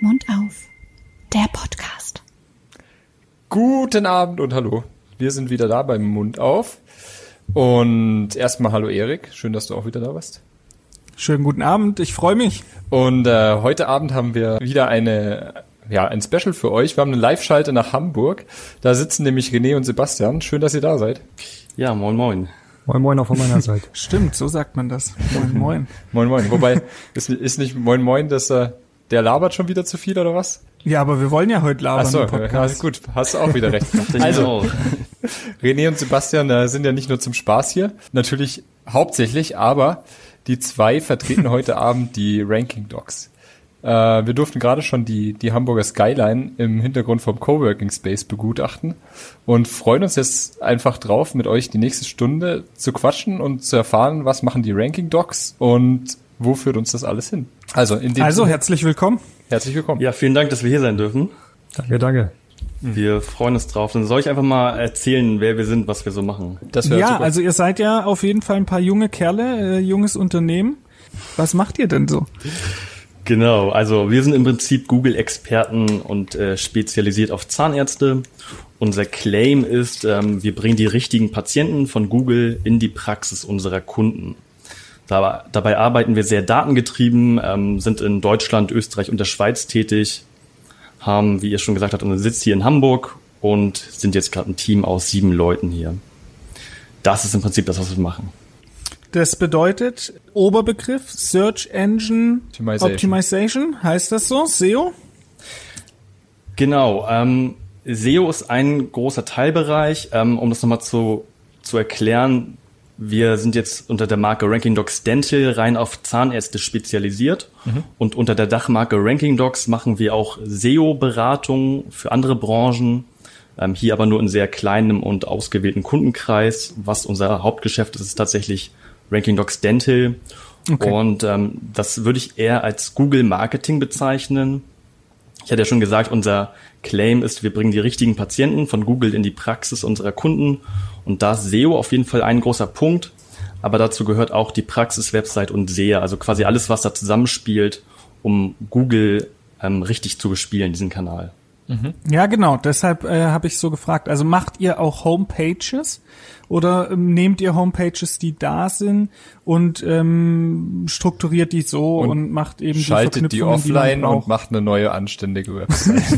Mund auf. Der Podcast. Guten Abend und hallo. Wir sind wieder da beim Mund auf. Und erstmal hallo Erik, schön, dass du auch wieder da bist. Schönen guten Abend, ich freue mich. Und äh, heute Abend haben wir wieder eine ja, ein Special für euch. Wir haben eine Live-Schalte nach Hamburg. Da sitzen nämlich René und Sebastian. Schön, dass ihr da seid. Ja, moin moin. Moin Moin auch von meiner Seite. Stimmt, so sagt man das. Moin Moin. moin Moin. Wobei, ist, ist nicht Moin Moin, dass äh, der labert schon wieder zu viel oder was? Ja, aber wir wollen ja heute labern. Ach so, im Podcast. ja, gut, hast du auch wieder recht. also, René und Sebastian äh, sind ja nicht nur zum Spaß hier, natürlich hauptsächlich, aber die zwei vertreten heute Abend die Ranking Docs. Äh, wir durften gerade schon die, die Hamburger Skyline im Hintergrund vom Coworking Space begutachten und freuen uns jetzt einfach drauf, mit euch die nächste Stunde zu quatschen und zu erfahren, was machen die Ranking Docs und wo führt uns das alles hin. Also, in dem Also, Sinne, herzlich willkommen. herzlich willkommen. Ja, vielen Dank, dass wir hier sein dürfen. Danke, danke. Wir freuen uns drauf. Dann soll ich einfach mal erzählen, wer wir sind, was wir so machen. Das Ja, super. also ihr seid ja auf jeden Fall ein paar junge Kerle, äh, junges Unternehmen. Was macht ihr denn so? Genau, also wir sind im Prinzip Google-Experten und äh, spezialisiert auf Zahnärzte. Unser Claim ist, ähm, wir bringen die richtigen Patienten von Google in die Praxis unserer Kunden. Da, dabei arbeiten wir sehr datengetrieben, ähm, sind in Deutschland, Österreich und der Schweiz tätig, haben, wie ihr schon gesagt habt, unseren Sitz hier in Hamburg und sind jetzt gerade ein Team aus sieben Leuten hier. Das ist im Prinzip das, was wir machen. Das bedeutet Oberbegriff Search Engine Optimization. Optimization, heißt das so? SEO? Genau. Ähm, SEO ist ein großer Teilbereich. Ähm, um das nochmal zu, zu erklären, wir sind jetzt unter der Marke Ranking Docs Dental rein auf Zahnärzte spezialisiert. Und unter der Dachmarke Ranking Docs machen wir auch SEO-Beratungen für andere Branchen. Ähm, hier aber nur in sehr kleinem und ausgewählten Kundenkreis. Was unser Hauptgeschäft ist, ist tatsächlich Ranking Docs Dental. Okay. Und ähm, das würde ich eher als Google Marketing bezeichnen. Ich hatte ja schon gesagt, unser Claim ist, wir bringen die richtigen Patienten von Google in die Praxis unserer Kunden. Und da ist SEO auf jeden Fall ein großer Punkt. Aber dazu gehört auch die Praxis-Website und SEA, also quasi alles, was da zusammenspielt, um Google ähm, richtig zu bespielen, diesen Kanal. Ja, genau. Deshalb äh, habe ich so gefragt. Also macht ihr auch Homepages oder ähm, nehmt ihr Homepages, die da sind und ähm, strukturiert die so und, Und macht eben Schaltet die die Verknüpfungen, offline die und macht eine neue anständige Website.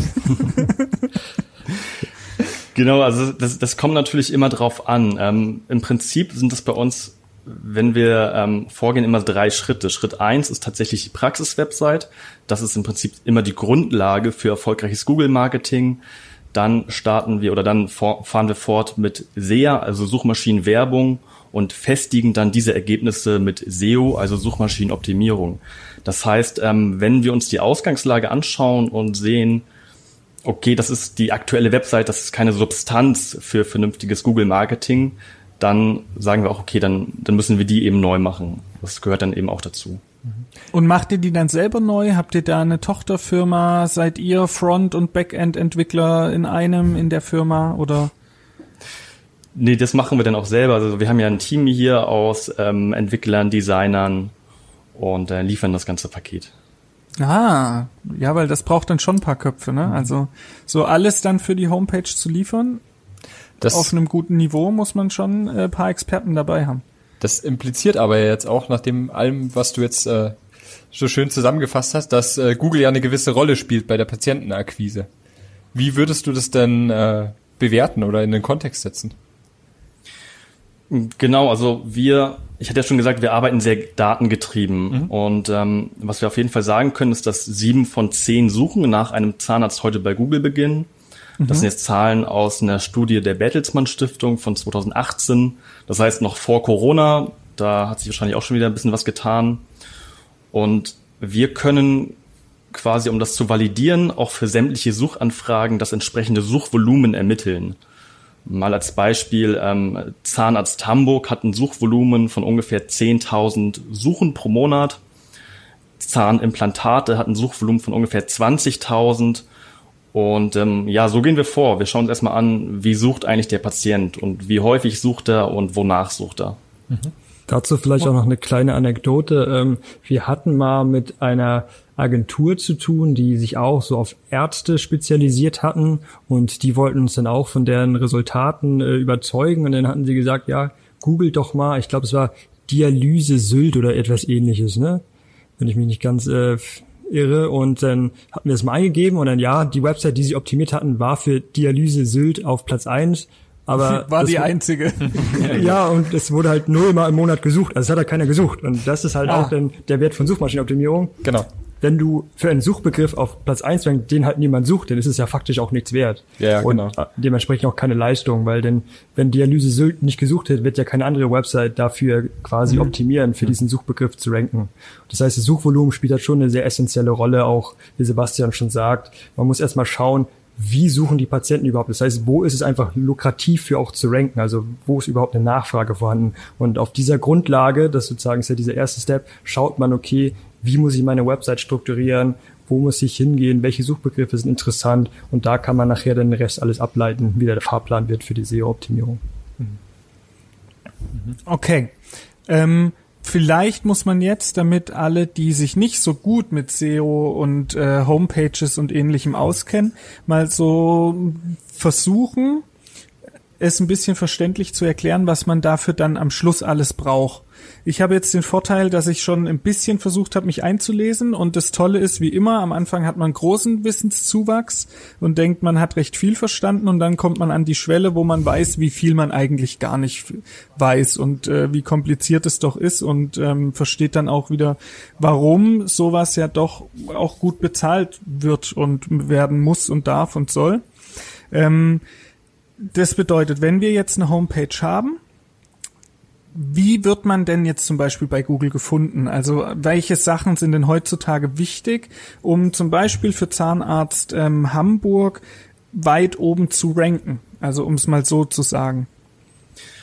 Genau, also das, das kommt natürlich immer drauf an. Ähm, Im Prinzip sind es bei uns, wenn wir ähm, vorgehen, immer drei Schritte. Schritt eins ist tatsächlich die Praxis-Website. Das ist im Prinzip immer die Grundlage für erfolgreiches Google-Marketing. Dann starten wir oder dann fahren wir fort mit SEA, also Suchmaschinenwerbung und festigen dann diese Ergebnisse mit SEO, also Suchmaschinenoptimierung. Das heißt, ähm, wenn wir uns die Ausgangslage anschauen und sehen, okay, das ist die aktuelle Website, das ist keine Substanz für vernünftiges Google-Marketing, dann sagen wir auch, okay, dann, dann müssen wir die eben neu machen. Das gehört dann eben auch dazu. Und macht ihr die dann selber neu? Habt ihr da eine Tochterfirma? Seid ihr Front- und Backend-Entwickler in einem in der Firma oder? Nee, das machen wir dann auch selber. Also wir haben ja ein Team hier aus ähm, Entwicklern, Designern und äh, liefern das ganze Paket. Ah, ja, weil das braucht dann schon ein paar Köpfe, ne? Also so alles dann für die Homepage zu liefern, Das, auf einem guten Niveau muss man schon äh, ein paar Experten dabei haben. das impliziert aber jetzt auch, nach dem allem, was du jetzt äh, so schön zusammengefasst hast, dass äh, Google ja eine gewisse Rolle spielt bei der Patientenakquise. Wie würdest du das denn äh, bewerten oder in den Kontext setzen? Genau, also wir, ich hatte ja schon gesagt, wir arbeiten sehr datengetrieben. Und ähm, was wir auf jeden Fall sagen können, ist, dass sieben von zehn Suchen nach einem Zahnarzt heute bei Google beginnen. Das sind jetzt Zahlen aus einer Studie der Bertelsmann Stiftung von 2018. Das heißt noch vor Corona. Da hat sich wahrscheinlich auch schon wieder ein bisschen was getan. Und wir können quasi, um das zu validieren, auch für sämtliche Suchanfragen das entsprechende Suchvolumen ermitteln. Mal als Beispiel, ähm, Zahnarzt Hamburg hat ein Suchvolumen von ungefähr 10.000 Suchen pro Monat. Zahnimplantate hat ein Suchvolumen von ungefähr 20.000. Und ähm, ja, so gehen wir vor. Wir schauen uns erstmal an, wie sucht eigentlich der Patient und wie häufig sucht er und wonach sucht er. Mhm. Dazu vielleicht auch noch eine kleine Anekdote. Ähm, wir hatten mal mit einer Agentur zu tun, die sich auch so auf Ärzte spezialisiert hatten und die wollten uns dann auch von deren Resultaten äh, überzeugen und dann hatten sie gesagt, ja, googelt doch mal, ich glaube es war Dialyse Sylt oder etwas ähnliches, ne? Wenn ich mich nicht ganz äh, irre und dann hatten wir es mal eingegeben und dann ja, die Website, die sie optimiert hatten, war für Dialyse Sylt auf Platz eins aber war die einzige. ja, und es wurde halt nullmal im Monat gesucht. Also es hat halt keiner gesucht. Und das ist halt ah. auch dann der Wert von Suchmaschinenoptimierung. Genau wenn du für einen Suchbegriff auf Platz eins rankst, den halt niemand sucht, dann ist es ja faktisch auch nichts wert. Ja, ja und genau. dementsprechend auch keine Leistung, weil denn, wenn Dialyse Sylt nicht gesucht wird, wird ja keine andere Website dafür quasi mhm. optimieren, für mhm. diesen Suchbegriff zu ranken. Das heißt, das Suchvolumen spielt halt schon eine sehr essentielle Rolle, auch wie Sebastian schon sagt. Man muss erstmal schauen, wie suchen die Patienten überhaupt? Das heißt, wo ist es einfach lukrativ für auch zu ranken? Also wo ist überhaupt eine Nachfrage vorhanden? Und auf dieser Grundlage, das sozusagen ist ja dieser erste Step, schaut man, okay, wie muss ich meine Website strukturieren, wo muss ich hingehen, welche Suchbegriffe sind interessant und da kann man nachher den Rest alles ableiten, wie der Fahrplan wird für die SEO-Optimierung. Okay. Ähm, vielleicht muss man jetzt, damit alle, die sich nicht so gut mit SEO und äh, Homepages und ähnlichem auskennen, mal so versuchen, es ein bisschen verständlich zu erklären, was man dafür dann am Schluss alles braucht. Ich habe jetzt den Vorteil, dass ich schon ein bisschen versucht habe, mich einzulesen und das Tolle ist, wie immer, am Anfang hat man großen Wissenszuwachs und denkt, man hat recht viel verstanden und dann kommt man an die Schwelle, wo man weiß, wie viel man eigentlich gar nicht weiß und äh, wie kompliziert es doch ist und ähm, versteht dann auch wieder, warum sowas ja doch auch gut bezahlt wird und werden muss und darf und soll. Ähm, das bedeutet, wenn wir jetzt eine Homepage haben, wie wird man denn jetzt zum Beispiel bei Google gefunden? Also welche Sachen sind denn heutzutage wichtig, um zum Beispiel für Zahnarzt ähm, Hamburg weit oben zu ranken? Also um es mal so zu sagen.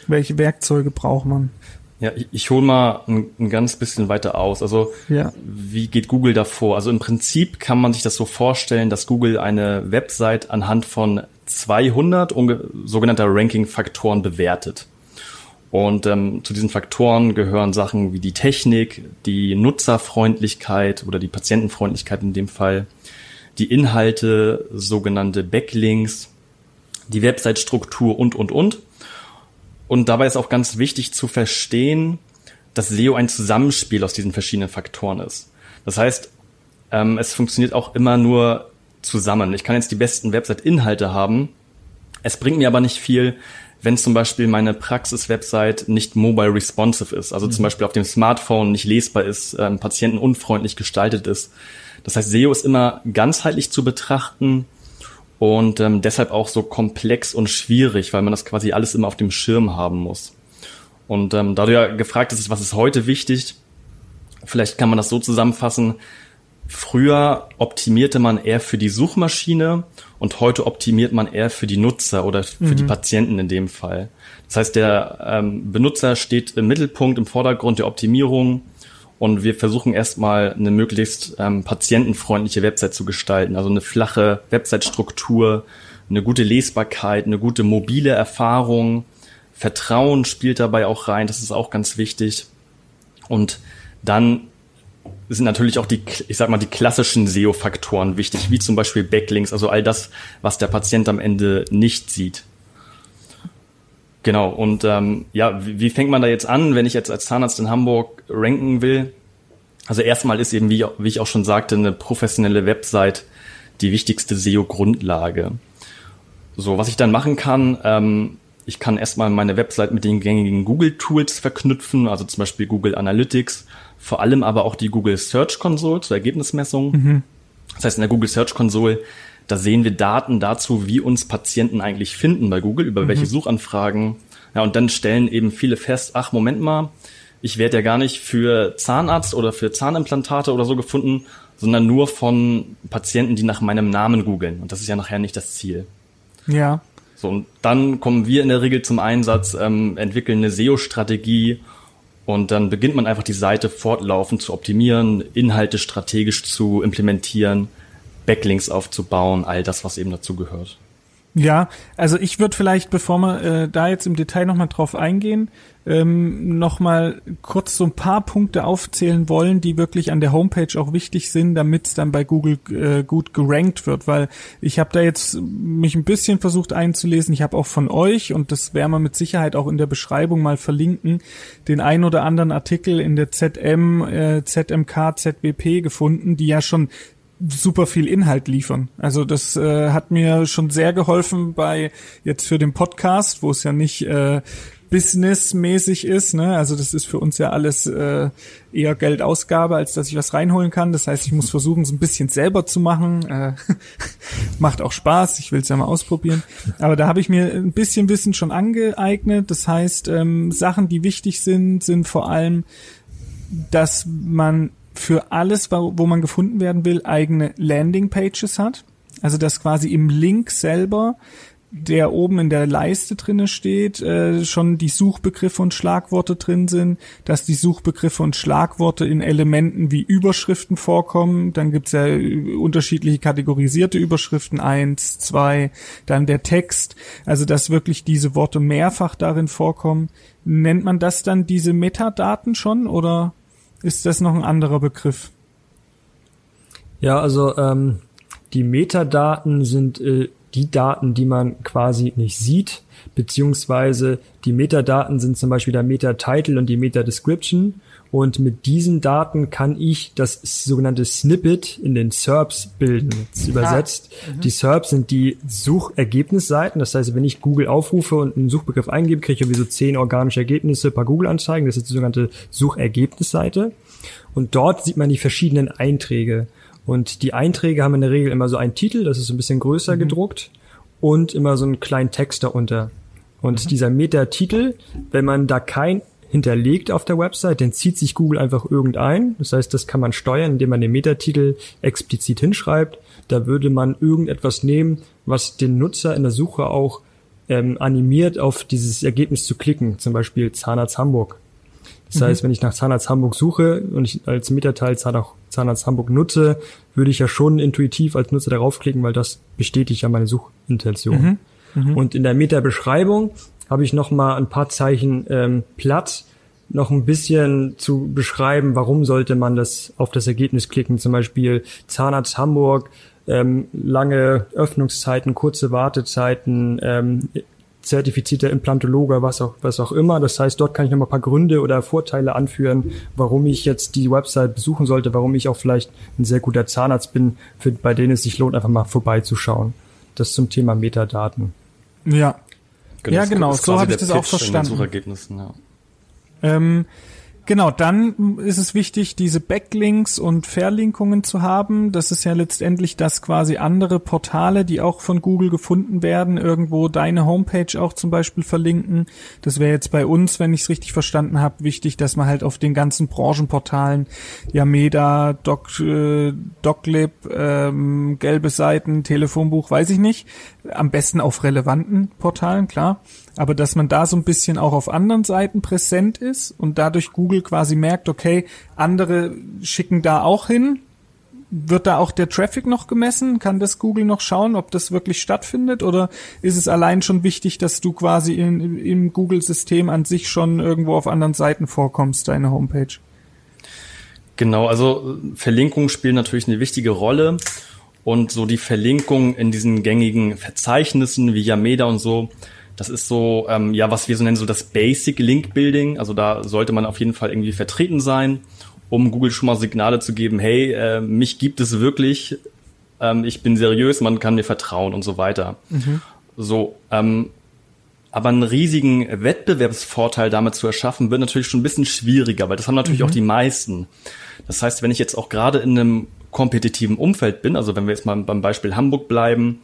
Welche Werkzeuge braucht man? Ja, ich, ich hole mal ein, ein, ganz bisschen weiter aus. Also ja. wie geht Google davor? Also im Prinzip kann man sich das so vorstellen, dass Google eine Website anhand von 200 sogenannter Ranking-Faktoren bewertet. Und ähm, zu diesen Faktoren gehören Sachen wie die Technik, die Nutzerfreundlichkeit oder die Patientenfreundlichkeit in dem Fall, die Inhalte, sogenannte Backlinks, die Website-Struktur und, und, und. Und dabei ist auch ganz wichtig zu verstehen, dass SEO ein Zusammenspiel aus diesen verschiedenen Faktoren ist. Das heißt, ähm, es funktioniert auch immer nur zusammen. Ich kann jetzt die besten Website-Inhalte haben. Es bringt mir aber nicht viel, wenn zum Beispiel meine Praxis-Website nicht mobile responsive ist, also mhm. zum Beispiel auf dem Smartphone nicht lesbar ist, ähm, patientenunfreundlich gestaltet ist. Das heißt, SEO ist immer ganzheitlich zu betrachten und ähm, deshalb auch so komplex und schwierig, weil man das quasi alles immer auf dem Schirm haben muss. Und ähm, da du ja gefragt hast, was ist heute wichtig, vielleicht kann man das so zusammenfassen, Früher optimierte man eher für die Suchmaschine und heute optimiert man eher für die Nutzer oder für mhm. die Patienten in dem Fall. Das heißt, der ähm, Benutzer steht im Mittelpunkt, im Vordergrund der Optimierung und wir versuchen erstmal eine möglichst ähm, patientenfreundliche Website zu gestalten, also eine flache Website-Struktur, eine gute Lesbarkeit, eine gute mobile Erfahrung, Vertrauen spielt dabei auch rein, das ist auch ganz wichtig. Und dann sind natürlich auch die, ich sag mal, die klassischen SEO-Faktoren wichtig, wie zum Beispiel Backlinks, also all das, was der Patient am Ende nicht sieht. Genau, und ähm, ja, wie, wie fängt man da jetzt an, wenn ich jetzt als Zahnarzt in Hamburg ranken will? Also erstmal ist eben, wie, wie ich auch schon sagte, eine professionelle Website die wichtigste SEO-Grundlage. So, was ich dann machen kann, ähm, ich kann erstmal meine Website mit den gängigen Google-Tools verknüpfen, also zum Beispiel Google Analytics vor allem aber auch die Google Search Console zur Ergebnismessung. Mhm. Das heißt, in der Google Search Console, da sehen wir Daten dazu, wie uns Patienten eigentlich finden bei Google, über mhm. welche Suchanfragen. Ja, und dann stellen eben viele fest, ach, Moment mal, ich werde ja gar nicht für Zahnarzt oder für Zahnimplantate oder so gefunden, sondern nur von Patienten, die nach meinem Namen googeln. Und das ist ja nachher nicht das Ziel. Ja. So, und dann kommen wir in der Regel zum Einsatz, ähm, entwickeln eine SEO-Strategie und dann beginnt man einfach die Seite fortlaufend zu optimieren, Inhalte strategisch zu implementieren, Backlinks aufzubauen, all das, was eben dazu gehört. Ja, also ich würde vielleicht, bevor wir äh, da jetzt im Detail nochmal drauf eingehen, ähm, nochmal kurz so ein paar Punkte aufzählen wollen, die wirklich an der Homepage auch wichtig sind, damit es dann bei Google äh, gut gerankt wird, weil ich habe da jetzt mich ein bisschen versucht einzulesen. Ich habe auch von euch, und das werden wir mit Sicherheit auch in der Beschreibung mal verlinken, den ein oder anderen Artikel in der ZM, äh, ZMK, ZWP gefunden, die ja schon super viel Inhalt liefern. Also das äh, hat mir schon sehr geholfen bei jetzt für den Podcast, wo es ja nicht äh, businessmäßig ist. Ne? Also das ist für uns ja alles äh, eher Geldausgabe, als dass ich was reinholen kann. Das heißt, ich muss versuchen, es ein bisschen selber zu machen. Äh, macht auch Spaß. Ich will es ja mal ausprobieren. Aber da habe ich mir ein bisschen Wissen schon angeeignet. Das heißt, ähm, Sachen, die wichtig sind, sind vor allem, dass man für alles, wo man gefunden werden will, eigene Landingpages hat. Also dass quasi im Link selber, der oben in der Leiste drinne steht, äh, schon die Suchbegriffe und Schlagworte drin sind, dass die Suchbegriffe und Schlagworte in Elementen wie Überschriften vorkommen. Dann gibt's ja unterschiedliche kategorisierte Überschriften, eins, zwei, dann der Text. Also dass wirklich diese Worte mehrfach darin vorkommen. Nennt man das dann diese Metadaten schon oder? Ist das noch ein anderer Begriff? Ja, also ähm, die Metadaten sind äh, die Daten, die man quasi nicht sieht, beziehungsweise die Metadaten sind zum Beispiel der Meta-Title und die Meta-Description. Und mit diesen Daten kann ich das sogenannte Snippet in den SERPs bilden. Jetzt übersetzt. Mhm. Die SERPs sind die Suchergebnisseiten. Das heißt, wenn ich Google aufrufe und einen Suchbegriff eingebe, kriege ich irgendwie so zehn organische Ergebnisse per Google-Anzeigen. Das ist die sogenannte Suchergebnisseite. Und dort sieht man die verschiedenen Einträge. Und die Einträge haben in der Regel immer so einen Titel, das ist ein bisschen größer mhm. gedruckt und immer so einen kleinen Text darunter. Und mhm. dieser Meta-Titel, wenn man da kein hinterlegt auf der Website, dann zieht sich Google einfach irgendein. Das heißt, das kann man steuern, indem man den Metatitel explizit hinschreibt. Da würde man irgendetwas nehmen, was den Nutzer in der Suche auch ähm, animiert, auf dieses Ergebnis zu klicken. Zum Beispiel Zahnarzt Hamburg. Das mhm. heißt, wenn ich nach Zahnarzt Hamburg suche und ich als Metateil Zahnarzt Hamburg nutze, würde ich ja schon intuitiv als Nutzer darauf klicken, weil das bestätigt ja meine Suchintention. Mhm. Mhm. Und in der Meta-Beschreibung habe ich noch mal ein paar Zeichen ähm, Platz, noch ein bisschen zu beschreiben, warum sollte man das auf das Ergebnis klicken. Zum Beispiel Zahnarzt Hamburg, ähm, lange Öffnungszeiten, kurze Wartezeiten, ähm, zertifizierter Implantologe, was auch, was auch immer. Das heißt, dort kann ich noch mal ein paar Gründe oder Vorteile anführen, warum ich jetzt die Website besuchen sollte, warum ich auch vielleicht ein sehr guter Zahnarzt bin, für, bei denen es sich lohnt, einfach mal vorbeizuschauen. Das zum Thema Metadaten. Ja, Genau, ja, genau, so habe ich das auch verstanden. Suchergebnissen, ja. Ähm, Genau, dann ist es wichtig, diese Backlinks und Verlinkungen zu haben. Das ist ja letztendlich, dass quasi andere Portale, die auch von Google gefunden werden, irgendwo deine Homepage auch zum Beispiel verlinken. Das wäre jetzt bei uns, wenn ich es richtig verstanden habe, wichtig, dass man halt auf den ganzen Branchenportalen, Yameda, Doc, äh, Doclib, ähm, gelbe Seiten, Telefonbuch, weiß ich nicht, am besten auf relevanten Portalen, klar aber dass man da so ein bisschen auch auf anderen Seiten präsent ist und dadurch Google quasi merkt, okay, andere schicken da auch hin. Wird da auch der Traffic noch gemessen? Kann das Google noch schauen, ob das wirklich stattfindet? Oder ist es allein schon wichtig, dass du quasi in, im Google-System an sich schon irgendwo auf anderen Seiten vorkommst, deine Homepage? Genau, also Verlinkungen spielen natürlich eine wichtige Rolle. Und so die Verlinkung in diesen gängigen Verzeichnissen wie Yameda und so, das ist so, ähm, ja, was wir so nennen, so das Basic Link Building. Also da sollte man auf jeden Fall irgendwie vertreten sein, um Google schon mal Signale zu geben, hey, äh, mich gibt es wirklich, ähm, ich bin seriös, man kann mir vertrauen und so weiter. Mhm. So, ähm, aber einen riesigen Wettbewerbsvorteil damit zu erschaffen, wird natürlich schon ein bisschen schwieriger, weil das haben natürlich mhm. auch die meisten. Das heißt, wenn ich jetzt auch gerade in einem kompetitiven Umfeld bin, also wenn wir jetzt mal beim Beispiel Hamburg bleiben,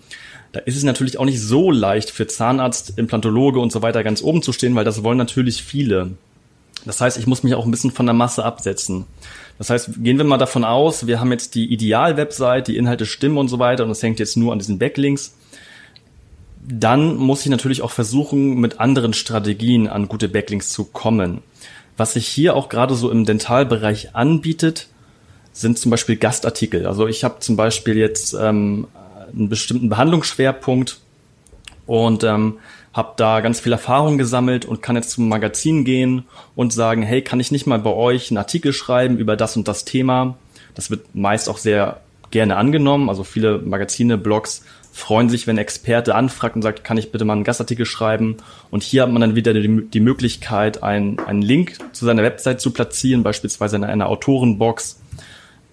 da ist es natürlich auch nicht so leicht für Zahnarzt, Implantologe und so weiter ganz oben zu stehen, weil das wollen natürlich viele. Das heißt, ich muss mich auch ein bisschen von der Masse absetzen. Das heißt, gehen wir mal davon aus, wir haben jetzt die Ideal-Website, die Inhalte stimmen und so weiter und es hängt jetzt nur an diesen Backlinks. Dann muss ich natürlich auch versuchen, mit anderen Strategien an gute Backlinks zu kommen. Was sich hier auch gerade so im Dentalbereich anbietet, sind zum Beispiel Gastartikel. Also ich habe zum Beispiel jetzt ähm, einen bestimmten Behandlungsschwerpunkt und ähm, habe da ganz viel Erfahrung gesammelt und kann jetzt zum Magazin gehen und sagen, hey, kann ich nicht mal bei euch einen Artikel schreiben über das und das Thema? Das wird meist auch sehr gerne angenommen. Also viele Magazine, Blogs freuen sich, wenn Experte anfragt und sagt, kann ich bitte mal einen Gastartikel schreiben? Und hier hat man dann wieder die, die Möglichkeit, einen, einen Link zu seiner Website zu platzieren, beispielsweise in einer Autorenbox.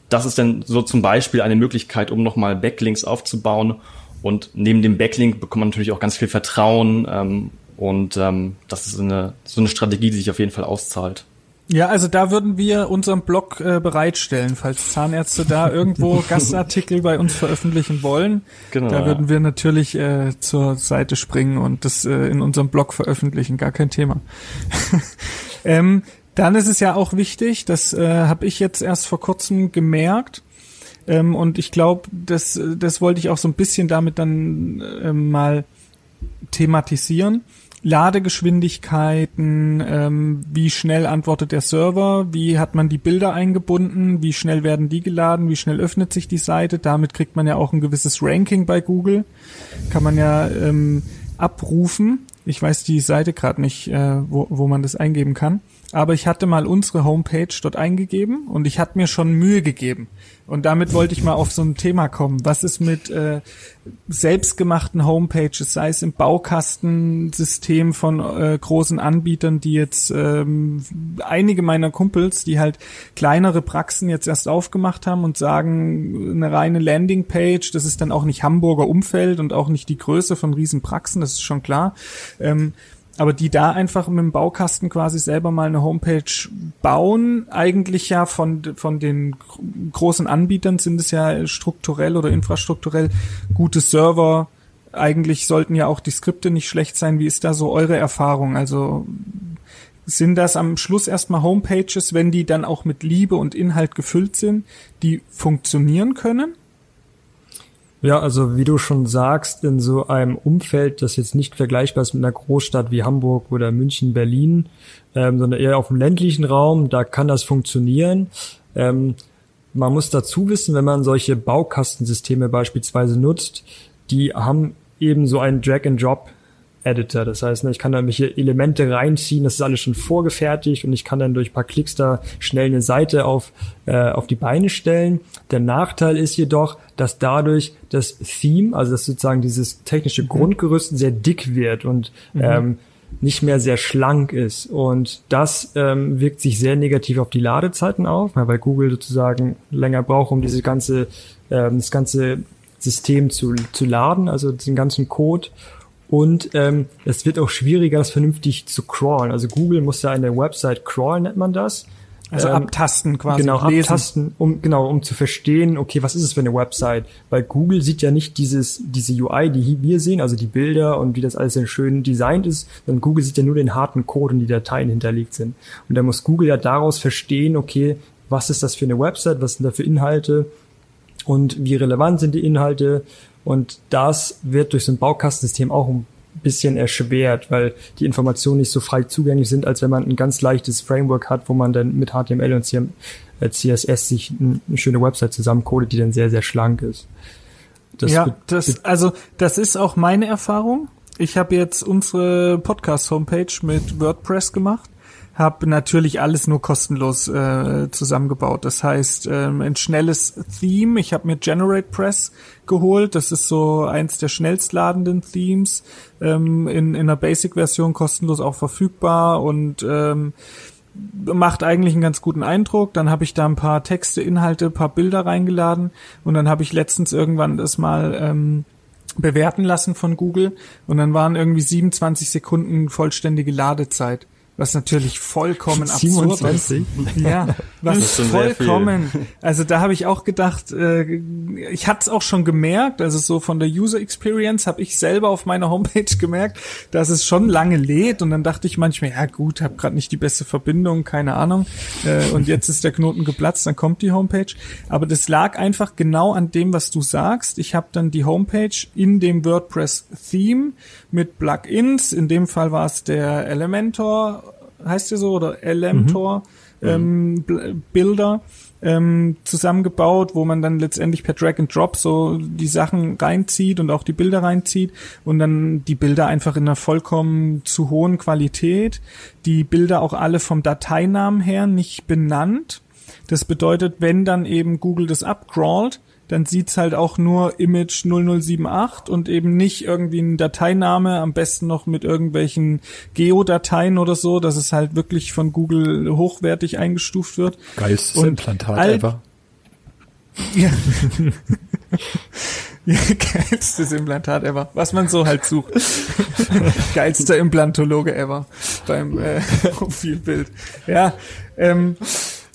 Das ist dann so zum Beispiel eine Möglichkeit, um nochmal Backlinks aufzubauen und neben dem Backlink bekommt man natürlich auch ganz viel Vertrauen ähm, und ähm, das ist eine, so eine Strategie, die sich auf jeden Fall auszahlt. Ja, also da würden wir unseren Blog äh, bereitstellen, falls Zahnärzte da irgendwo Gastartikel bei uns veröffentlichen wollen. Genau, da würden wir natürlich äh, zur Seite springen und das äh, in unserem Blog veröffentlichen, gar kein Thema. ähm, dann ist es ja auch wichtig, das äh, habe ich jetzt erst vor kurzem gemerkt, ähm, und ich glaube, das, das wollte ich auch so ein bisschen damit dann äh, mal thematisieren. Ladegeschwindigkeiten, ähm, wie schnell antwortet der Server, wie hat man die Bilder eingebunden, wie schnell werden die geladen, wie schnell öffnet sich die Seite. Damit kriegt man ja auch ein gewisses Ranking bei Google. Kann man ja ähm, abrufen. Ich weiß die Seite gerade nicht, äh, wo, wo man das eingeben kann. Aber ich hatte mal unsere Homepage dort eingegeben und ich hatte mir schon Mühe gegeben. Und damit wollte ich mal auf so ein Thema kommen. Was ist mit äh, selbstgemachten Homepages, sei es im Baukastensystem von äh, großen Anbietern, die jetzt ähm, einige meiner Kumpels, die halt kleinere Praxen jetzt erst aufgemacht haben und sagen, eine reine Landingpage, das ist dann auch nicht Hamburger Umfeld und auch nicht die Größe von Riesenpraxen, das ist schon klar. Ähm, aber die da einfach mit dem Baukasten quasi selber mal eine Homepage bauen, eigentlich ja von, von den großen Anbietern sind es ja strukturell oder infrastrukturell gute Server. Eigentlich sollten ja auch die Skripte nicht schlecht sein. Wie ist da so eure Erfahrung? Also sind das am Schluss erstmal Homepages, wenn die dann auch mit Liebe und Inhalt gefüllt sind, die funktionieren können? Ja, also wie du schon sagst, in so einem Umfeld, das jetzt nicht vergleichbar ist mit einer Großstadt wie Hamburg oder München, Berlin, ähm, sondern eher auf dem ländlichen Raum, da kann das funktionieren. Ähm, man muss dazu wissen, wenn man solche Baukastensysteme beispielsweise nutzt, die haben eben so einen Drag-and-Drop Editor. Das heißt, ne, ich kann da welche Elemente reinziehen, das ist alles schon vorgefertigt und ich kann dann durch ein paar Klicks da schnell eine Seite auf, äh, auf die Beine stellen. Der Nachteil ist jedoch, dass dadurch das Theme, also das sozusagen dieses technische mhm. Grundgerüst sehr dick wird und mhm. ähm, nicht mehr sehr schlank ist. Und das ähm, wirkt sich sehr negativ auf die Ladezeiten auf, weil Google sozusagen länger braucht, um diese ganze, ähm, das ganze System zu, zu laden, also den ganzen Code. Und ähm, es wird auch schwieriger, das vernünftig zu crawlen. Also Google muss ja eine Website crawlen, nennt man das. Also ähm, abtasten quasi. Genau, abtasten, um genau, um zu verstehen, okay, was ist es für eine Website? Weil Google sieht ja nicht dieses, diese UI, die wir sehen, also die Bilder und wie das alles sehr schön designt ist, sondern Google sieht ja nur den harten Code und die Dateien hinterlegt sind. Und da muss Google ja daraus verstehen, okay, was ist das für eine Website, was sind da für Inhalte und wie relevant sind die Inhalte und das wird durch so ein Baukastensystem auch ein bisschen erschwert, weil die Informationen nicht so frei zugänglich sind, als wenn man ein ganz leichtes Framework hat, wo man dann mit HTML und CSS äh, sich eine schöne Website zusammencodet, die dann sehr, sehr schlank ist. Das ja, das, also das ist auch meine Erfahrung. Ich habe jetzt unsere Podcast-Homepage mit WordPress gemacht habe natürlich alles nur kostenlos äh, zusammengebaut. Das heißt, ähm, ein schnelles Theme. Ich habe mir Generate Press geholt. Das ist so eins der schnellstladenden Themes. Ähm, in, in einer Basic-Version kostenlos auch verfügbar und ähm, macht eigentlich einen ganz guten Eindruck. Dann habe ich da ein paar Texte, Inhalte, paar Bilder reingeladen und dann habe ich letztens irgendwann das mal ähm, bewerten lassen von Google und dann waren irgendwie 27 Sekunden vollständige Ladezeit was natürlich vollkommen 27? absurd ist. Ja, was vollkommen. Also da habe ich auch gedacht, äh, ich hatte es auch schon gemerkt, also so von der User Experience habe ich selber auf meiner Homepage gemerkt, dass es schon lange lädt und dann dachte ich manchmal, ja gut, habe gerade nicht die beste Verbindung, keine Ahnung. Äh, und jetzt ist der Knoten geplatzt, dann kommt die Homepage. Aber das lag einfach genau an dem, was du sagst. Ich habe dann die Homepage in dem WordPress Theme mit Plugins. In dem Fall war es der Elementor heißt der so, oder Elementor, mhm. ähm, Bilder. ähm, zusammengebaut, wo man dann letztendlich per Drag and Drop so die Sachen reinzieht und auch die Bilder reinzieht und dann die Bilder einfach in einer vollkommen zu hohen Qualität. Die Bilder auch alle vom Dateinamen her nicht benannt. Das bedeutet, wenn dann eben Google das abcrawlt, dann sieht's halt auch nur Image 0078 und eben nicht irgendwie ein Dateiname, am besten noch mit irgendwelchen Geodateien oder so, dass es halt wirklich von Google hochwertig eingestuft wird. Geilstes Und Implantat all- ever. Ja. ja, geilstes Implantat ever. Was man so halt sucht. Geilster Implantologe ever beim äh, Profilbild. Ja. Ähm,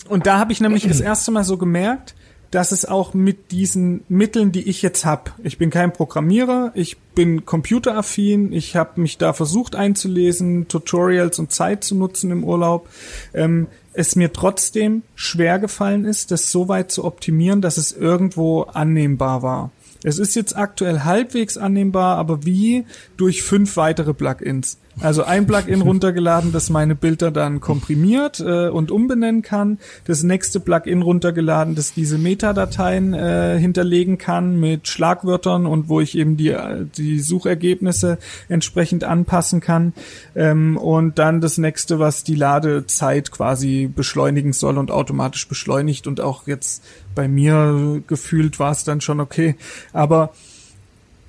und da habe ich nämlich das erste Mal so gemerkt, dass es auch mit diesen Mitteln, die ich jetzt hab, ich bin kein Programmierer, ich bin computeraffin, ich habe mich da versucht einzulesen, Tutorials und Zeit zu nutzen im Urlaub, ähm, es mir trotzdem schwer gefallen ist, das so weit zu optimieren, dass es irgendwo annehmbar war. Es ist jetzt aktuell halbwegs annehmbar, aber wie durch fünf weitere Plugins. Also ein Plugin runtergeladen, das meine Bilder dann komprimiert äh, und umbenennen kann. Das nächste Plugin runtergeladen, das diese Metadateien äh, hinterlegen kann mit Schlagwörtern und wo ich eben die, die Suchergebnisse entsprechend anpassen kann. Ähm, und dann das nächste, was die Ladezeit quasi beschleunigen soll und automatisch beschleunigt. Und auch jetzt bei mir gefühlt war es dann schon okay. Aber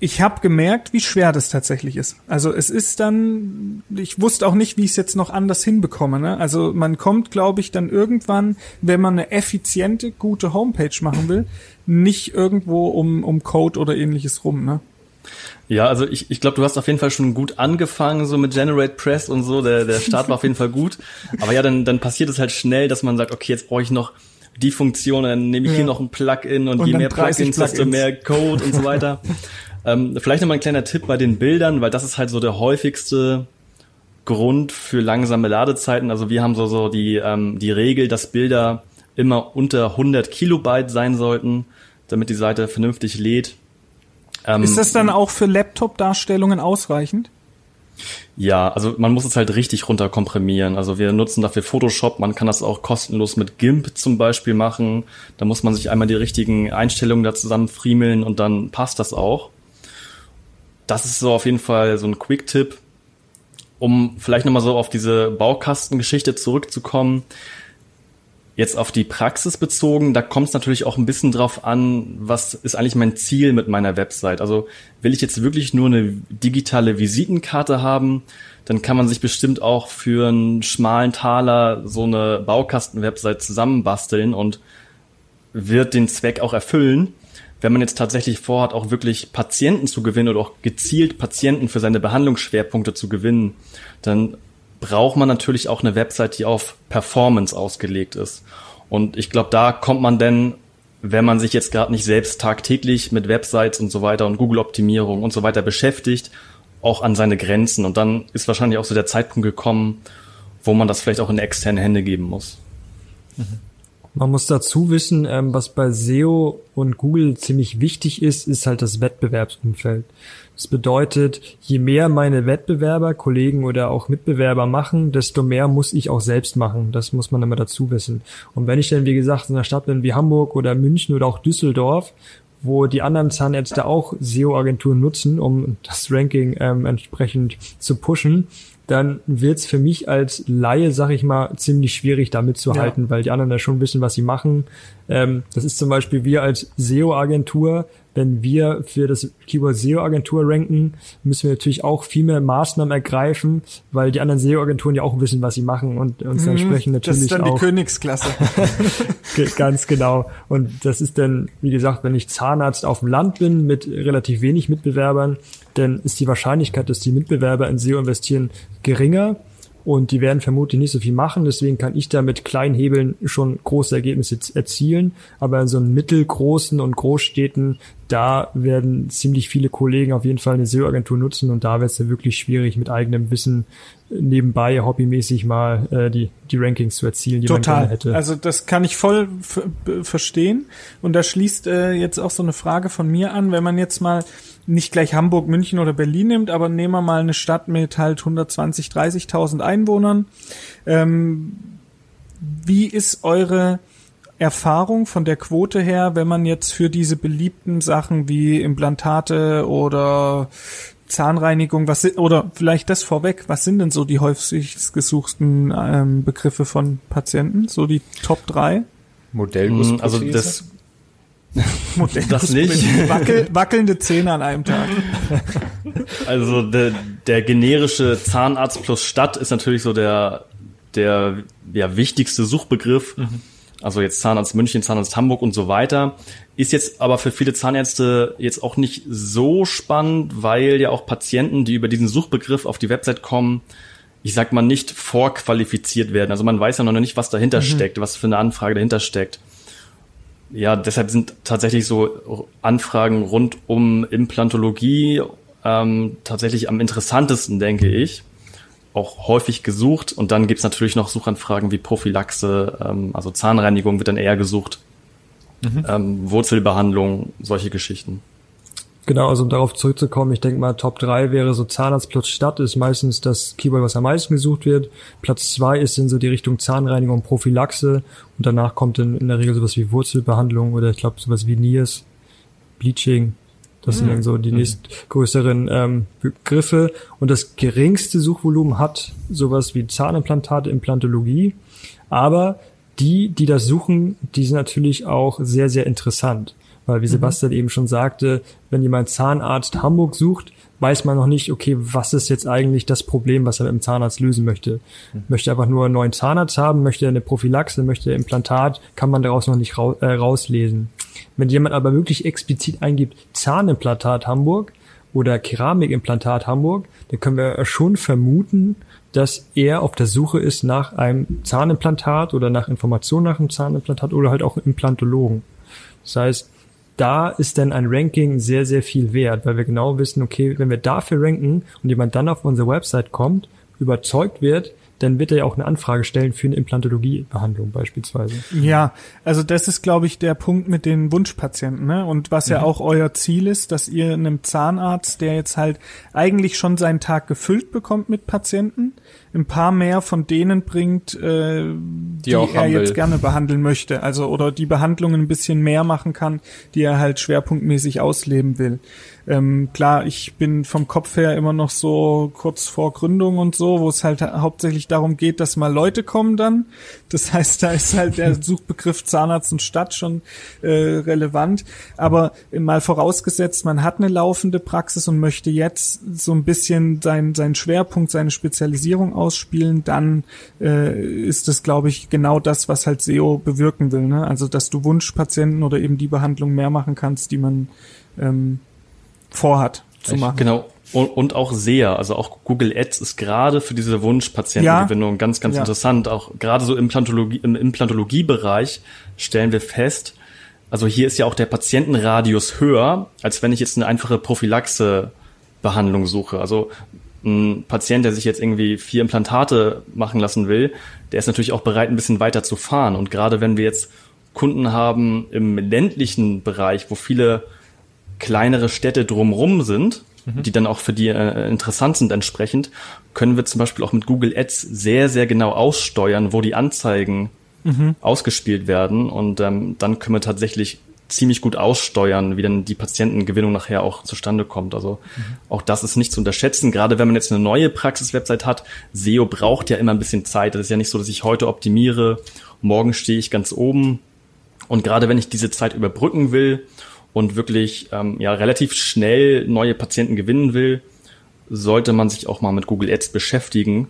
ich habe gemerkt, wie schwer das tatsächlich ist. Also es ist dann, ich wusste auch nicht, wie ich es jetzt noch anders hinbekomme. Ne? Also man kommt, glaube ich, dann irgendwann, wenn man eine effiziente, gute Homepage machen will, nicht irgendwo um, um Code oder ähnliches rum. Ne? Ja, also ich, ich glaube, du hast auf jeden Fall schon gut angefangen, so mit Generate Press und so. Der, der Start war auf jeden Fall gut. Aber ja, dann, dann passiert es halt schnell, dass man sagt, okay, jetzt brauche ich noch die Funktion, dann nehme ich Ja. hier noch ein Plugin und, Und je mehr 30 Plugins, desto Plugins. mehr Code und so weiter. ähm, vielleicht nochmal ein kleiner Tipp bei den Bildern, weil das ist halt so der häufigste Grund für langsame Ladezeiten. Also wir haben so, so die, ähm, die Regel, dass Bilder immer unter 100 Kilobyte sein sollten, damit die Seite vernünftig lädt. Ähm, Ist das dann auch für Laptop-Darstellungen ausreichend? Ja, also man muss es halt richtig runter komprimieren. Also wir nutzen dafür Photoshop, man kann das auch kostenlos mit GIMP zum Beispiel machen. Da muss man sich einmal die richtigen Einstellungen da zusammen friemeln und dann passt das auch. Das ist so auf jeden Fall so ein Quick-Tipp. Um vielleicht nochmal so auf diese Baukastengeschichte zurückzukommen. Jetzt auf die Praxis bezogen, da kommt es natürlich auch ein bisschen drauf an, was ist eigentlich mein Ziel mit meiner Website. Also will ich jetzt wirklich nur eine digitale Visitenkarte haben, dann kann man sich bestimmt auch für einen schmalen Taler so eine Baukasten-Website zusammenbasteln und wird den Zweck auch erfüllen. Wenn man jetzt tatsächlich vorhat, auch wirklich Patienten zu gewinnen oder auch gezielt Patienten für seine Behandlungsschwerpunkte zu gewinnen, dann braucht man natürlich auch eine Website, die auf Performance ausgelegt ist. Und ich glaube, da kommt man denn, wenn man sich jetzt gerade nicht selbst tagtäglich mit Websites und so weiter und Google-Optimierung und so weiter beschäftigt, auch an seine Grenzen. Und dann ist wahrscheinlich auch so der Zeitpunkt gekommen, wo man das vielleicht auch in externe Hände geben muss. Man muss dazu wissen, ähm, was bei SEO und Google ziemlich wichtig ist, ist halt das Wettbewerbsumfeld. Das bedeutet, je mehr meine Wettbewerber, Kollegen oder auch Mitbewerber machen, desto mehr muss ich auch selbst machen. Das muss man immer dazu wissen. Und wenn ich dann, wie gesagt, in einer Stadt bin wie Hamburg oder München oder auch Düsseldorf, wo die anderen Zahnärzte auch SEO-Agenturen nutzen, um das Ranking ähm, entsprechend zu pushen, dann wird's für mich als Laie, sag ich mal, ziemlich schwierig da mitzuhalten, weil die anderen da schon wissen, was sie machen. Ähm, das ist zum Beispiel wir als SEO-Agentur, wenn wir für das Keyword SEO-Agentur ranken, müssen wir natürlich auch viel mehr Maßnahmen ergreifen, weil die anderen SEO-Agenturen ja auch wissen, was sie machen und uns entsprechend Mhm. Das natürlich ist dann auch die Königsklasse. Ganz genau. Und das ist dann, wie gesagt, wenn ich Zahnarzt auf dem Land bin mit relativ wenig Mitbewerbern, dann ist die Wahrscheinlichkeit, dass die Mitbewerber in SEO investieren, geringer. Und die werden vermutlich nicht so viel machen. Deswegen kann ich da mit kleinen Hebeln schon große Ergebnisse erzielen. Aber in so einem mittelgroßen und Großstädten, da werden ziemlich viele Kollegen auf jeden Fall eine SEO-Agentur nutzen. Und da wird es ja wirklich schwierig, mit eigenem Wissen nebenbei hobbymäßig mal äh, die, die Rankings zu erzielen, die man gerne Total. hätte. Also das kann ich voll verstehen. Und da schließt äh, jetzt auch so eine Frage von mir an, wenn man jetzt mal nicht gleich Hamburg, München oder Berlin nimmt, aber nehmen wir mal eine Stadt mit halt 120, 30.000 Einwohnern. Ähm, wie ist eure Erfahrung von der Quote her, wenn man jetzt für diese beliebten Sachen wie Implantate oder Zahnreinigung, was oder vielleicht das vorweg, was sind denn so die häufigst gesuchten ähm, Begriffe von Patienten? So die Top 3? Modellgussprothese? Also das das nicht. Wackel, wackelnde Zähne an einem Tag. Also der, der generische Zahnarzt plus Stadt ist natürlich so der, der ja, wichtigste Suchbegriff. Mhm. Also jetzt Zahnarzt München, Zahnarzt Hamburg und so weiter. Ist jetzt aber für viele Zahnärzte jetzt auch nicht so spannend, weil ja auch Patienten, die über diesen Suchbegriff auf die Website kommen, ich sag mal nicht vorqualifiziert werden. Also man weiß ja noch nicht, was dahinter mhm. steckt, was für eine Anfrage dahinter steckt ja, deshalb sind tatsächlich so Anfragen rund um Implantologie ähm, tatsächlich am interessantesten, denke ich. Auch häufig gesucht. Und dann gibt's natürlich noch Suchanfragen wie Prophylaxe, ähm, also Zahnreinigung wird dann eher gesucht, mhm. ähm, Wurzelbehandlung, solche Geschichten. Genau, also um darauf zurückzukommen, ich denke mal, Top 3 wäre so Zahnarzt plus Stadt ist meistens das Keyword, was am meisten gesucht wird. Platz 2 ist in so die Richtung Zahnreinigung und Prophylaxe und danach kommt in, in der Regel sowas wie Wurzelbehandlung oder ich glaube sowas wie Niers, Bleaching. Das mhm. sind dann so die mhm. nächstgrößeren ähm, Begriffe. Und das geringste Suchvolumen hat sowas wie Zahnimplantate, Implantologie. Aber die, die das suchen, die sind natürlich auch sehr, sehr interessant. Weil wie mhm. Sebastian mhm. eben schon sagte, wenn jemand Zahnarzt Hamburg sucht, weiß man noch nicht, okay, was ist jetzt eigentlich das Problem, was er mit dem Zahnarzt lösen möchte. Mhm. Möchte einfach nur einen neuen Zahnarzt haben, möchte eine Prophylaxe, möchte Implantat, kann man daraus noch nicht ra äh, rauslesen. Wenn jemand aber wirklich explizit eingibt Zahnimplantat Hamburg oder Keramikimplantat Hamburg, dann können wir schon vermuten, dass er auf der Suche ist nach einem Zahnimplantat oder nach Informationen nach einem Zahnimplantat oder halt auch Implantologen. Das heißt, da ist dann ein Ranking sehr, sehr viel wert, weil wir genau wissen, okay, wenn wir dafür ranken und jemand dann auf unsere Website kommt, überzeugt wird, dann wird er ja auch eine Anfrage stellen für eine Implantologiebehandlung beispielsweise. Ja, also das ist, glaube ich, der Punkt mit den Wunschpatienten, ne? Und was ja mhm. auch euer Ziel ist, dass ihr einem Zahnarzt, der jetzt halt eigentlich schon seinen Tag gefüllt bekommt mit Patienten, ein paar mehr von denen bringt, äh, die, die er jetzt gerne behandeln möchte. Also oder die Behandlungen ein bisschen mehr machen kann, die er halt schwerpunktmäßig ausleben will. Ähm, klar, ich bin vom Kopf her immer noch so kurz vor Gründung und so, wo es halt hauptsächlich darum geht, dass mal Leute kommen dann. Das heißt, da ist halt der Suchbegriff Zahnarzt und Stadt schon äh, relevant. Aber mal vorausgesetzt, man hat eine laufende Praxis und möchte jetzt so ein bisschen sein, seinen Schwerpunkt, seine Spezialisierung ausspielen, dann äh, ist das, glaube ich, genau das, was halt SEO bewirken will. Ne? Also, dass du Wunschpatienten oder eben die Behandlung mehr machen kannst, die man ähm, vorhat zu machen. Genau. Und, und auch sehr, also auch Google Ads ist gerade für diese Wunschpatientengewinnung ja. ganz, ganz ja. interessant. Auch gerade so im Implantologie, im Implantologiebereich stellen wir fest, also hier ist ja auch der Patientenradius höher, als wenn ich jetzt eine einfache Prophylaxe-Behandlung suche. Also ein Patient, der sich jetzt irgendwie vier Implantate machen lassen will, der ist natürlich auch bereit, ein bisschen weiter zu fahren. Und gerade wenn wir jetzt Kunden haben im ländlichen Bereich, wo viele kleinere Städte drumrum sind, mhm. die dann auch für die äh, interessant sind entsprechend, können wir zum Beispiel auch mit Google Ads sehr, sehr genau aussteuern, wo die Anzeigen mhm. ausgespielt werden. Und ähm, dann können wir tatsächlich ziemlich gut aussteuern, wie dann die Patientengewinnung nachher auch zustande kommt. Also mhm. auch das ist nicht zu unterschätzen, gerade wenn man jetzt eine neue Praxis-Website hat. SEO braucht ja immer ein bisschen Zeit. Das ist ja nicht so, dass ich heute optimiere, morgen stehe ich ganz oben. Und gerade wenn ich diese Zeit überbrücken will und wirklich ähm, ja relativ schnell neue Patienten gewinnen will, sollte man sich auch mal mit Google Ads beschäftigen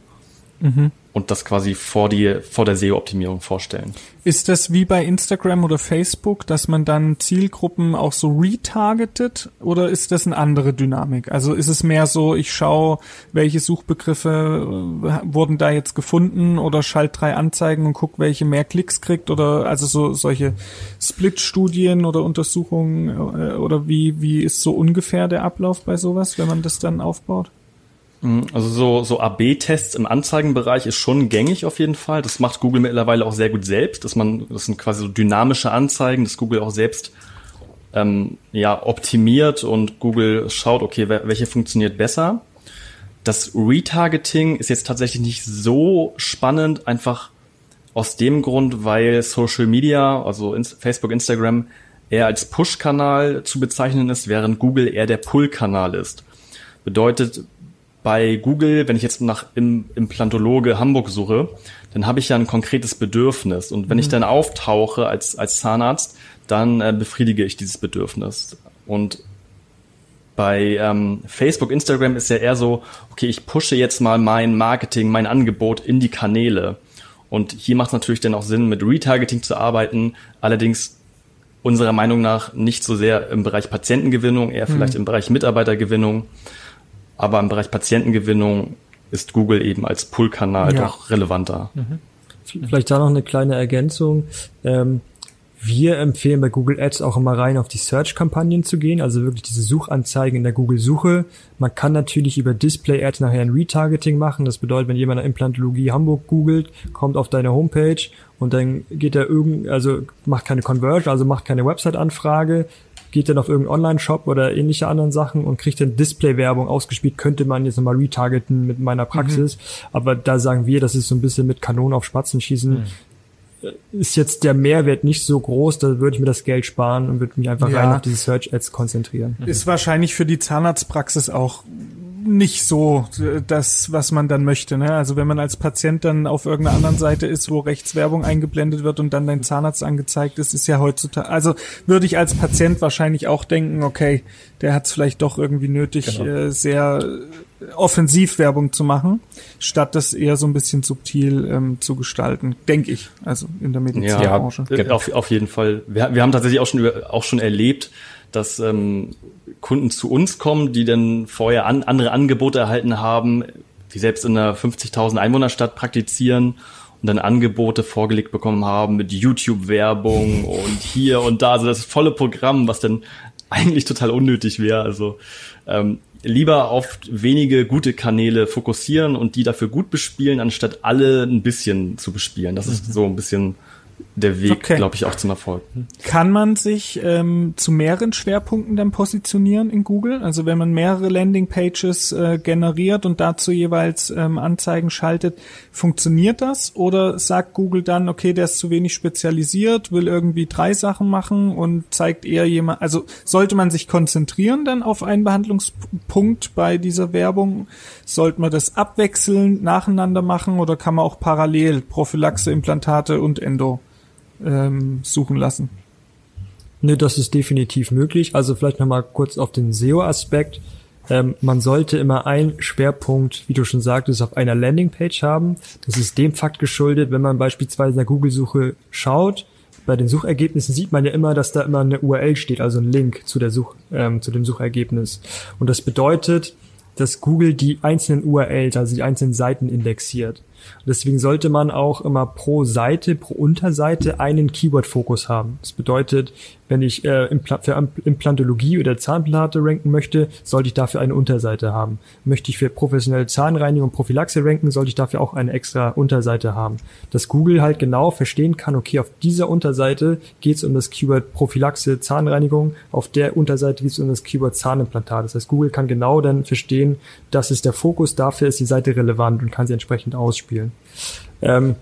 mhm. und das quasi vor die vor der SEO-Optimierung vorstellen. Ist das wie bei Instagram oder Facebook, dass man dann Zielgruppen auch so retargetet oder ist das eine andere Dynamik? Also ist es mehr so, ich schaue, welche Suchbegriffe äh, wurden da jetzt gefunden oder schalt drei Anzeigen und guck, welche mehr Klicks kriegt oder also so solche Split-Studien oder Untersuchungen äh, oder wie wie ist so ungefähr der Ablauf bei sowas, wenn man das dann aufbaut? Mhm, also so, so AB-Tests im Anzeigenbereich ist schon gängig auf jeden Fall. Das macht Google mittlerweile auch sehr gut selbst, dass man, das sind quasi so dynamische Anzeigen, dass Google auch selbst ähm, ja optimiert und Google schaut, okay, welche funktioniert besser. Das Retargeting ist jetzt tatsächlich nicht so spannend, einfach aus dem Grund, weil Social Media, also Facebook, Instagram, eher als Push-Kanal zu bezeichnen ist, während Google eher der Pull-Kanal ist. Bedeutet, bei Google, wenn ich jetzt nach im, Implantologe Hamburg suche, dann habe ich ja ein konkretes Bedürfnis. Und wenn mhm. ich dann auftauche als, als Zahnarzt, dann äh, befriedige ich dieses Bedürfnis. Und bei ähm, Facebook, Instagram ist ja eher so, okay, ich pushe jetzt mal mein Marketing, mein Angebot in die Kanäle. Und hier macht es natürlich dann auch Sinn, mit Retargeting zu arbeiten. Allerdings unserer Meinung nach nicht so sehr im Bereich Patientengewinnung, eher vielleicht mhm. im Bereich Mitarbeitergewinnung. Aber im Bereich Patientengewinnung ist Google eben als Pull-Kanal ja. doch relevanter. Mhm. Vielleicht da noch eine kleine Ergänzung. Ähm, wir empfehlen bei Google Ads auch immer rein auf die Search-Kampagnen zu gehen, also wirklich diese Suchanzeigen in der Google-Suche. Man kann natürlich über Display-Ads nachher ein Retargeting machen. Das bedeutet, wenn jemand nach Implantologie Hamburg googelt, kommt auf deine Homepage und dann geht er irgend, also macht keine Conversion, also macht keine Website-Anfrage, geht dann auf irgendeinen Online-Shop oder ähnliche anderen Sachen und kriegt dann Display-Werbung ausgespielt, könnte man jetzt nochmal retargeten mit meiner Praxis. Mhm. Aber da sagen wir, das ist so ein bisschen mit Kanonen auf Spatzen schießen. Mhm ist jetzt der Mehrwert nicht so groß, da würde ich mir das Geld sparen und würde mich einfach ja. rein auf diese Search Ads konzentrieren. Ist wahrscheinlich für die Zahnarztpraxis auch nicht so das, was man dann möchte. Ne? Also wenn man als Patient dann auf irgendeiner anderen Seite ist, wo rechts Werbung eingeblendet wird und dann dein Zahnarzt angezeigt ist, ist ja heutzutage, also würde ich als Patient wahrscheinlich auch denken, okay, der hat es vielleicht doch irgendwie nötig, genau. äh, sehr offensiv Werbung zu machen, statt das eher so ein bisschen subtil ähm, zu gestalten, denke ich, also in der Medizinbranche. Ja, auf, auf jeden Fall. Wir, wir haben tatsächlich auch schon, auch schon erlebt, dass ähm, Kunden zu uns kommen, die dann vorher an, andere Angebote erhalten haben, die selbst in einer 50.000 Einwohnerstadt praktizieren und dann Angebote vorgelegt bekommen haben mit YouTube-Werbung und hier und da, also das volle Programm, was dann eigentlich total unnötig wäre. Also ähm, lieber auf wenige gute Kanäle fokussieren und die dafür gut bespielen, anstatt alle ein bisschen zu bespielen. Das ist mhm. so ein bisschen der Weg, okay. glaube ich, auch zum Erfolg. Kann man sich ähm, zu mehreren Schwerpunkten dann positionieren in Google? Also wenn man mehrere Landingpages äh, generiert und dazu jeweils ähm, Anzeigen schaltet, funktioniert das? Oder sagt Google dann, okay, der ist zu wenig spezialisiert, will irgendwie drei Sachen machen und zeigt eher jemand, also sollte man sich konzentrieren dann auf einen Behandlungspunkt bei dieser Werbung? Sollte man das abwechselnd nacheinander machen oder kann man auch parallel Prophylaxe, Implantate und Endo ähm, suchen lassen. Ne, das ist definitiv möglich. Also vielleicht nochmal kurz auf den SEO-Aspekt. Ähm, man sollte immer einen Schwerpunkt, wie du schon sagtest, auf einer Landingpage haben. Das ist dem Fakt geschuldet, wenn man beispielsweise in der Google-Suche schaut, bei den Suchergebnissen sieht man ja immer, dass da immer eine URL steht, also ein Link zu der Such, ähm, zu dem Suchergebnis. Und das bedeutet, dass Google die einzelnen URLs, also die einzelnen Seiten indexiert. Deswegen sollte man auch immer pro Seite, pro Unterseite einen Keyword-Fokus haben. Das bedeutet, wenn ich äh, für Implantologie oder Zahnplate ranken möchte, sollte ich dafür eine Unterseite haben. Möchte ich für professionelle Zahnreinigung und Prophylaxe ranken, sollte ich dafür auch eine extra Unterseite haben. Dass Google halt genau verstehen kann, okay, auf dieser Unterseite geht es um das Keyword Prophylaxe, Zahnreinigung, auf der Unterseite geht es um das Keyword Zahnimplantat. Das heißt, Google kann genau dann verstehen, das ist der Fokus, dafür ist die Seite relevant und kann sie entsprechend ausspielen. Ähm,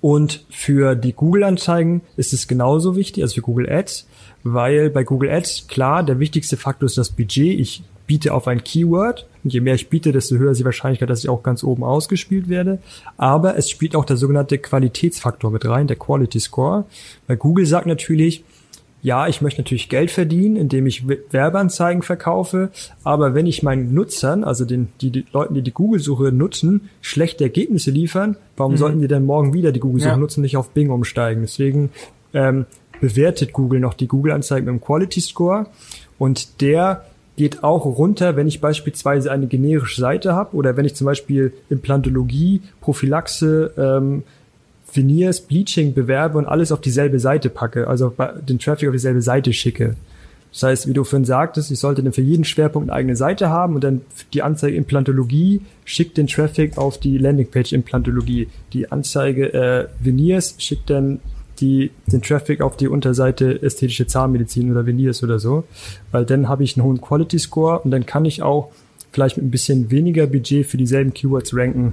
und für die Google-Anzeigen ist es genauso wichtig, also für Google Ads, weil bei Google Ads, klar, der wichtigste Faktor ist das Budget. Ich biete auf ein Keyword. Und je mehr ich biete, desto höher ist die Wahrscheinlichkeit, dass ich auch ganz oben ausgespielt werde. Aber es spielt auch der sogenannte Qualitätsfaktor mit rein, der Quality Score. Weil Google sagt natürlich, ja, ich möchte natürlich Geld verdienen, indem ich Werbeanzeigen verkaufe, aber wenn ich meinen Nutzern, also den die, die Leuten, die die Google-Suche nutzen, schlechte Ergebnisse liefern, warum mhm. sollten die denn morgen wieder die Google-Suche ja. nutzen, nicht auf Bing umsteigen? Deswegen ähm, bewertet Google noch die Google-Anzeigen mit dem Quality Score und der geht auch runter, wenn ich beispielsweise eine generische Seite habe oder wenn ich zum Beispiel Implantologie, Prophylaxe, ähm, Veneers, Bleaching bewerbe und alles auf dieselbe Seite packe, also den Traffic auf dieselbe Seite schicke. Das heißt, wie du vorhin sagtest, ich sollte dann für jeden Schwerpunkt eine eigene Seite haben und dann die Anzeige Implantologie schickt den Traffic auf die Landingpage Implantologie. Die Anzeige äh, Veneers schickt dann die, den Traffic auf die Unterseite ästhetische Zahnmedizin oder Veneers oder so, weil dann habe ich einen hohen Quality Score und dann kann ich auch vielleicht mit ein bisschen weniger Budget für dieselben Keywords ranken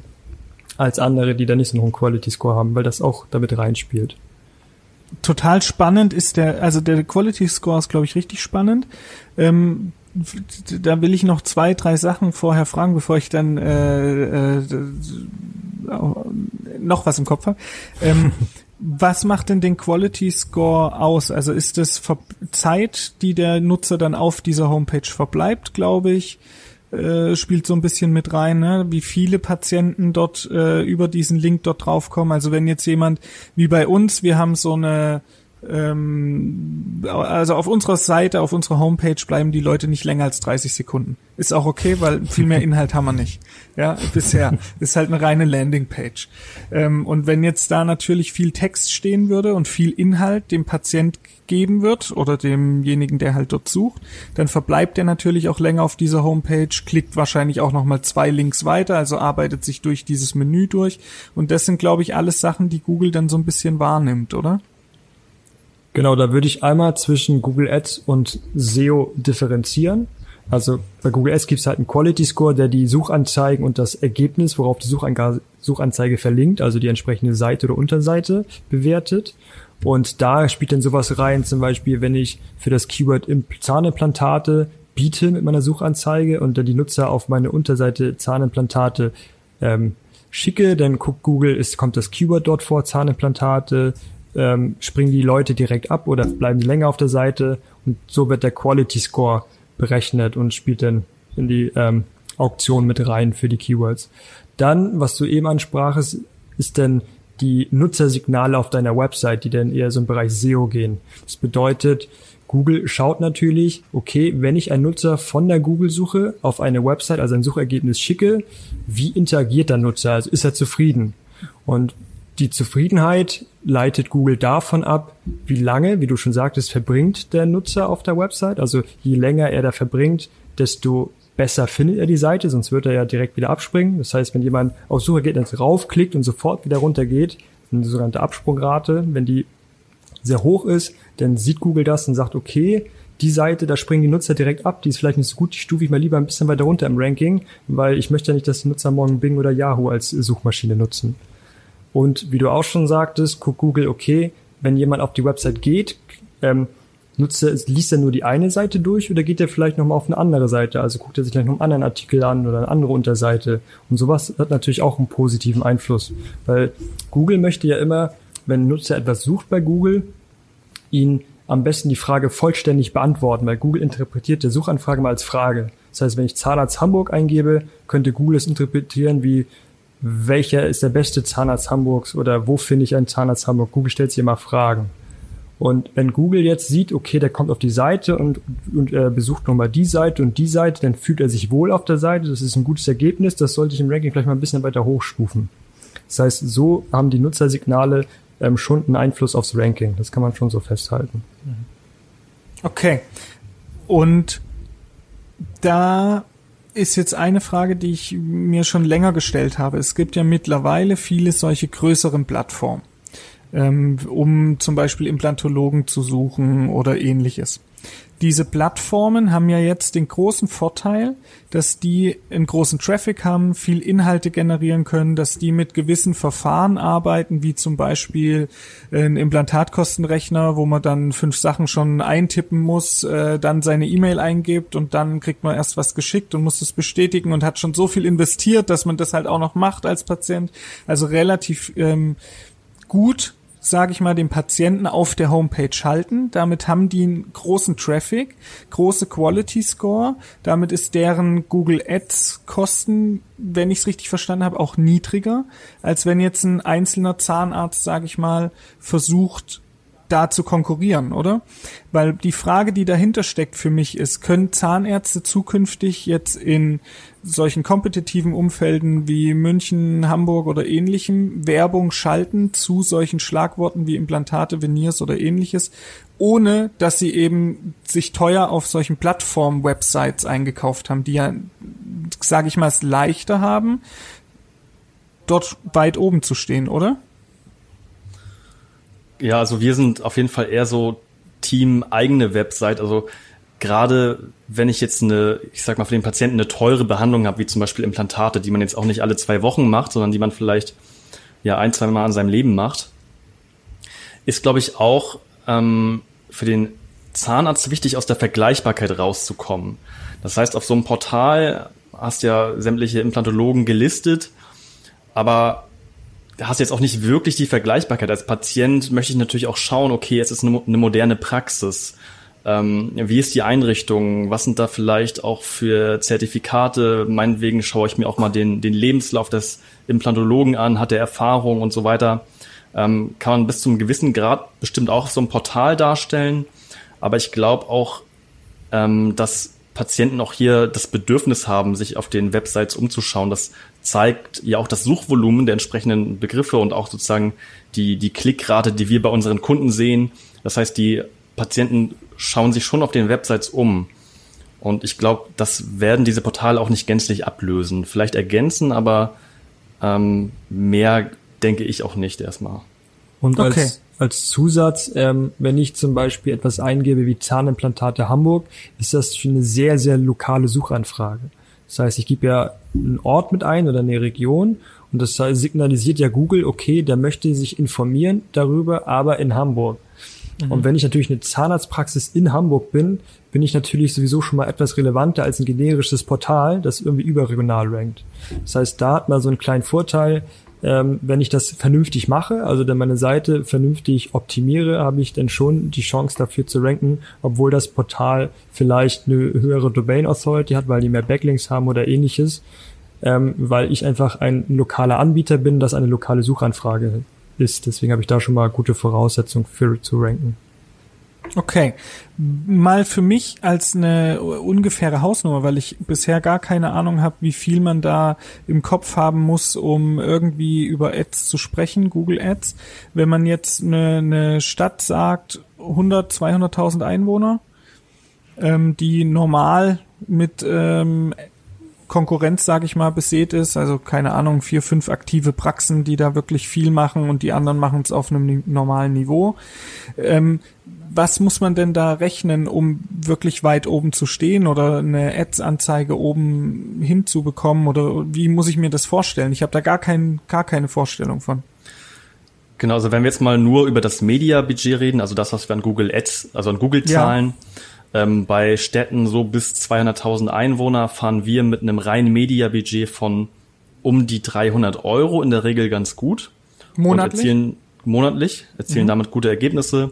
als andere, die da nicht so einen hohen Quality Score haben, weil das auch damit reinspielt. Total spannend ist der, also der Quality Score ist, glaube ich, richtig spannend. Ähm, da will ich noch zwei, drei Sachen vorher fragen, bevor ich dann äh, äh, noch was im Kopf habe. Ähm, was macht denn den Quality Score aus? Also ist das Zeit, die der Nutzer dann auf dieser Homepage verbleibt, glaube ich, äh, spielt so ein bisschen mit rein, ne? wie viele Patienten dort äh, über diesen Link dort draufkommen. Also wenn jetzt jemand wie bei uns, wir haben so eine ähm, also auf unserer Seite, auf unserer Homepage bleiben die Leute nicht länger als 30 Sekunden. Ist auch okay, weil viel mehr Inhalt haben wir nicht. Ja, bisher. Ist halt eine reine Landingpage. Ähm, und wenn jetzt da natürlich viel Text stehen würde und viel Inhalt dem Patient geben wird oder demjenigen, der halt dort sucht, dann verbleibt er natürlich auch länger auf dieser Homepage, klickt wahrscheinlich auch nochmal zwei Links weiter, also arbeitet sich durch dieses Menü durch. Und das sind, glaube ich, alles Sachen, die Google dann so ein bisschen wahrnimmt, oder? Genau, da würde ich einmal zwischen Google Ads und SEO differenzieren. Also bei Google Ads gibt es halt einen Quality Score, der die Suchanzeigen und das Ergebnis, worauf die Suchanzeige verlinkt, also die entsprechende Seite oder Unterseite bewertet. Und da spielt dann sowas rein, zum Beispiel, wenn ich für das Keyword Zahnimplantate biete mit meiner Suchanzeige und dann die Nutzer auf meine Unterseite Zahnimplantate ähm, schicke, dann guckt Google, ist, kommt das Keyword dort vor, Zahnimplantate, ähm, springen die Leute direkt ab oder bleiben die länger auf der Seite und so wird der Quality Score berechnet und spielt dann in die ähm, Auktion mit rein für die Keywords. Dann, was du eben ansprachest, ist denn die Nutzersignale auf deiner Website, die dann eher so im Bereich SEO gehen. Das bedeutet, Google schaut natürlich, okay, wenn ich einen Nutzer von der Google-Suche auf eine Website, also ein Suchergebnis schicke, wie interagiert der Nutzer? Also ist er zufrieden? Und die Zufriedenheit leitet Google davon ab, wie lange, wie du schon sagtest, verbringt der Nutzer auf der Website. Also je länger er da verbringt, desto besser findet er die Seite, sonst wird er ja direkt wieder abspringen. Das heißt, wenn jemand auf Suchergebnis raufklickt und sofort wieder runter geht, eine sogenannte Absprungrate, wenn die sehr hoch ist, dann sieht Google das und sagt, okay, die Seite, da springen die Nutzer direkt ab, die ist vielleicht nicht so gut, die stufe ich mal lieber ein bisschen weiter runter im Ranking, weil ich möchte ja nicht, dass die Nutzer morgen Bing oder Yahoo als Suchmaschine nutzen. Und wie du auch schon sagtest, guckt Google, okay, wenn jemand auf die Website geht, ähm, nutzt er, liest er nur die eine Seite durch oder geht er vielleicht nochmal auf eine andere Seite? Also guckt er sich vielleicht noch einen anderen Artikel an oder eine andere Unterseite. Und sowas hat natürlich auch einen positiven Einfluss. Weil Google möchte ja immer, wenn ein Nutzer etwas sucht bei Google, ihn am besten die Frage vollständig beantworten, weil Google interpretiert die Suchanfrage mal als Frage. Das heißt, wenn ich Zahnarzt Hamburg eingebe, könnte Google es interpretieren wie welcher ist der beste Zahnarzt Hamburgs oder wo finde ich einen Zahnarzt Hamburg? Google stellt sich immer Fragen. Und wenn Google jetzt sieht, okay, der kommt auf die Seite und, und äh, besucht nochmal die Seite und die Seite, dann fühlt er sich wohl auf der Seite. Das ist ein gutes Ergebnis. Das sollte ich im Ranking vielleicht mal ein bisschen weiter hochstufen. Das heißt, so haben die Nutzersignale ähm, schon einen Einfluss aufs Ranking. Das kann man schon so festhalten. Okay. Und da ist jetzt eine Frage, die ich mir schon länger gestellt habe. Es gibt ja mittlerweile viele solche größeren Plattformen, ähm, um zum Beispiel Implantologen zu suchen oder ähnliches diese Plattformen haben ja jetzt den großen Vorteil, dass die einen großen Traffic haben, viel Inhalte generieren können, dass die mit gewissen Verfahren arbeiten, wie zum Beispiel ein Implantatkostenrechner, wo man dann fünf Sachen schon eintippen muss, äh, dann seine E-Mail eingibt und dann kriegt man erst was geschickt und muss das bestätigen und hat schon so viel investiert, dass man das halt auch noch macht als Patient. Also relativ ähm, gut sage ich mal, den Patienten auf der Homepage halten. Damit haben die einen großen Traffic, große Quality Score. Damit ist deren Google Ads Kosten, wenn ich es richtig verstanden habe, auch niedriger, als wenn jetzt ein einzelner Zahnarzt, sage ich mal, versucht, da zu konkurrieren, oder? Weil die Frage, die dahinter steckt für mich ist, können Zahnärzte zukünftig jetzt in solchen kompetitiven Umfelden wie München, Hamburg oder ähnlichem Werbung schalten zu solchen Schlagworten wie Implantate, Veneers oder ähnliches, ohne dass sie eben sich teuer auf solchen Plattform-Websites eingekauft haben, die ja, sage ich mal, es leichter haben, dort weit oben zu stehen, oder? Ja, also wir sind auf jeden Fall eher so Team eigene Website. Also gerade wenn ich jetzt eine, ich sag mal, für den Patienten eine teure Behandlung habe, wie zum Beispiel Implantate, die man jetzt auch nicht alle zwei Wochen macht, sondern die man vielleicht ja ein, zwei Mal in seinem Leben macht, ist, glaube ich, auch ähm, für den Zahnarzt wichtig, aus der Vergleichbarkeit rauszukommen. Das heißt, auf so einem Portal hast ja sämtliche Implantologen gelistet, aber hast jetzt auch nicht wirklich die Vergleichbarkeit. Als Patient möchte ich natürlich auch schauen, okay, es ist eine, eine moderne Praxis. Ähm, wie ist die Einrichtung? Was sind da vielleicht auch für Zertifikate? Meinetwegen schaue ich mir auch mal den, den Lebenslauf des Implantologen an, hat er Erfahrung und so weiter. Ähm, kann man bis zum gewissen Grad bestimmt auch so einem Portal darstellen. Aber ich glaube auch, ähm, dass Patienten auch hier das Bedürfnis haben, sich auf den Websites umzuschauen. Das zeigt ja auch das Suchvolumen der entsprechenden Begriffe und auch sozusagen die, die Klickrate, die wir bei unseren Kunden sehen. Das heißt, die Patienten schauen sich schon auf den Websites um. Und ich glaube, das werden diese Portale auch nicht gänzlich ablösen. Vielleicht ergänzen, aber ähm, mehr denke ich auch nicht erstmal. Und okay. als, als Zusatz, ähm, wenn ich zum Beispiel etwas eingebe wie Zahnimplantate Hamburg, ist das schon eine sehr, sehr lokale Suchanfrage. Das heißt, ich gebe ja einen Ort mit ein oder eine Region und das signalisiert ja Google, okay, der möchte sich informieren darüber, aber in Hamburg. Mhm. Und wenn ich natürlich eine Zahnarztpraxis in Hamburg bin, bin ich natürlich sowieso schon mal etwas relevanter als ein generisches Portal, das irgendwie überregional rankt. Das heißt, da hat man so einen kleinen Vorteil, ähm, wenn ich das vernünftig mache, also dann meine Seite vernünftig optimiere, habe ich dann schon die Chance dafür zu ranken, obwohl das Portal vielleicht eine höhere Domain Authority hat, weil die mehr Backlinks haben oder ähnliches, ähm, weil ich einfach ein lokaler Anbieter bin, das eine lokale Suchanfrage ist. Deswegen habe ich da schon mal gute Voraussetzungen für zu ranken. Okay, mal für mich als eine ungefähre Hausnummer, weil ich bisher gar keine Ahnung habe, wie viel man da im Kopf haben muss, um irgendwie über Ads zu sprechen, Google Ads. Wenn man jetzt eine, eine Stadt sagt, 100, 200.000 Einwohner, ähm, die normal mit ähm, Konkurrenz, sage ich mal, besät ist. Also keine Ahnung, vier, fünf aktive Praxen, die da wirklich viel machen und die anderen machen es auf einem normalen Niveau. Ähm, was muss man denn da rechnen, um wirklich weit oben zu stehen oder eine Ads-Anzeige oben hinzubekommen? Oder wie muss ich mir das vorstellen? Ich habe da gar, kein, gar keine Vorstellung von. Genau, also wenn wir jetzt mal nur über das Media-Budget reden, also das, was wir an Google Ads, also an Google zahlen, ja ähm, bei Städten so bis 200.000 Einwohner fahren wir mit einem reinen Media-Budget von um die 300 Euro in der Regel ganz gut. Monatlich? Erzielen monatlich, erzielen mhm. damit gute Ergebnisse.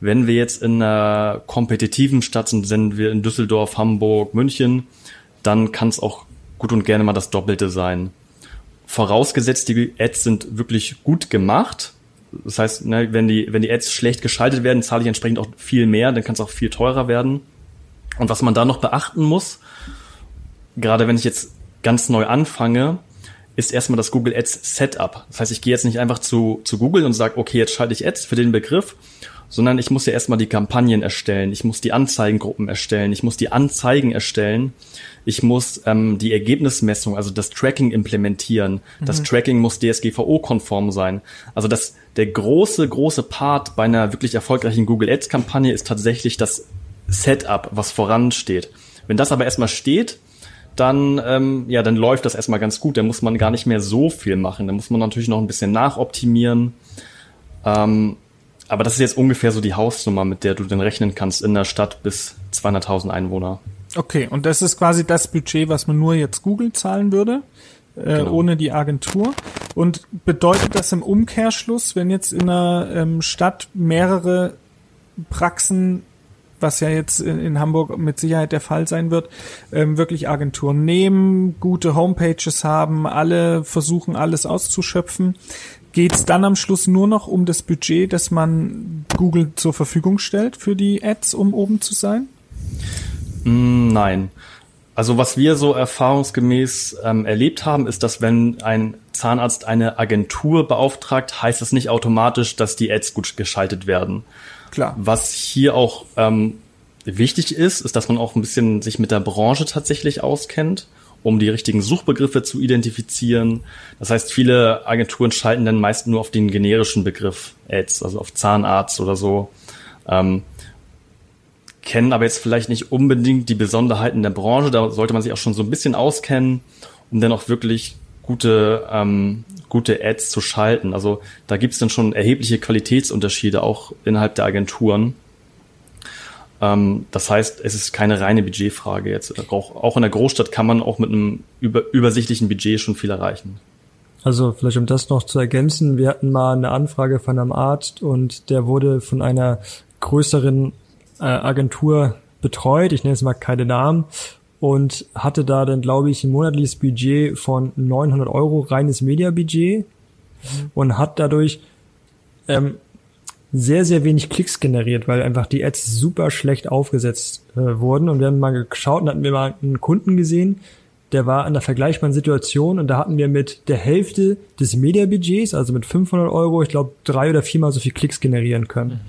Wenn wir jetzt in einer kompetitiven Stadt sind, sind wir in Düsseldorf, Hamburg, München, dann kann es auch gut und gerne mal das Doppelte sein. Vorausgesetzt, die Ads sind wirklich gut gemacht, das heißt, ne, wenn die, wenn die Ads schlecht geschaltet werden, zahle ich entsprechend auch viel mehr, dann kann es auch viel teurer werden. Und was man da noch beachten muss, gerade wenn ich jetzt ganz neu anfange, ist erstmal das Google Ads Setup. Das heißt, ich gehe jetzt nicht einfach zu, zu Google und sage, okay, jetzt schalte ich Ads für den Begriff, sondern ich muss ja erstmal die Kampagnen erstellen, ich muss die Anzeigengruppen erstellen, ich muss die Anzeigen erstellen, ich muss ähm, die Ergebnismessung, also das Tracking implementieren. Mhm. Das Tracking muss DSGVO-konform sein. Also das, der große, große Part bei einer wirklich erfolgreichen Google Ads-Kampagne ist tatsächlich das Setup, was voransteht. Wenn das aber erstmal steht, dann, ähm, ja, dann läuft das erstmal ganz gut. Dann muss man gar nicht mehr so viel machen. Dann muss man natürlich noch ein bisschen nachoptimieren. Ähm, aber das ist jetzt ungefähr so die Hausnummer, mit der du dann rechnen kannst in der Stadt bis 200.000 Einwohner. Okay, und das ist quasi das Budget, was man nur jetzt Google zahlen würde, äh, genau. ohne die Agentur. Und bedeutet das im Umkehrschluss, wenn jetzt in einer ähm, Stadt mehrere Praxen was ja jetzt in, in, Hamburg mit Sicherheit der Fall sein wird, ähm, wirklich Agenturen nehmen, gute Homepages haben, alle versuchen alles auszuschöpfen. Geht es dann am Schluss nur noch um das Budget, das man Google zur Verfügung stellt für die Ads, um oben zu sein? Mm, nein. Also was wir so erfahrungsgemäß ähm, erlebt haben, ist, dass wenn ein Zahnarzt eine Agentur beauftragt, heißt das nicht automatisch, dass die Ads gut geschaltet werden. Klar. Was hier auch ähm, wichtig ist, ist, dass man auch ein bisschen sich mit der Branche tatsächlich auskennt, um die richtigen Suchbegriffe zu identifizieren. Das heißt, viele Agenturen schalten dann meist nur auf den generischen Begriff Ads, also auf Zahnarzt oder so. Ähm, kennen aber jetzt vielleicht nicht unbedingt die Besonderheiten der Branche. Da sollte man sich auch schon so ein bisschen auskennen, um dann auch wirklich gute, ähm, gute Ads zu schalten. Also da gibt es dann schon erhebliche Qualitätsunterschiede auch innerhalb der Agenturen. Ähm, das heißt, es ist keine reine Budgetfrage jetzt. Auch, auch in der Großstadt kann man auch mit einem über, übersichtlichen Budget schon viel erreichen. Also vielleicht um das noch zu ergänzen, wir hatten mal eine Anfrage von einem Arzt und der wurde von einer größeren äh, Agentur betreut, ich nenne jetzt mal keine Namen, und hatte da dann, glaube ich, ein monatliches Budget von 900 Euro, reines Media-Budget mhm. und hat dadurch ähm, sehr, sehr wenig Klicks generiert, weil einfach die Ads super schlecht aufgesetzt äh, wurden. Und wir haben mal geschaut und hatten wir mal einen Kunden gesehen, der war in einer vergleichbaren Situation und da hatten wir mit der Hälfte des Media-Budgets, also mit 500 Euro, ich glaube, drei oder viermal so viel Klicks generieren können. Mhm.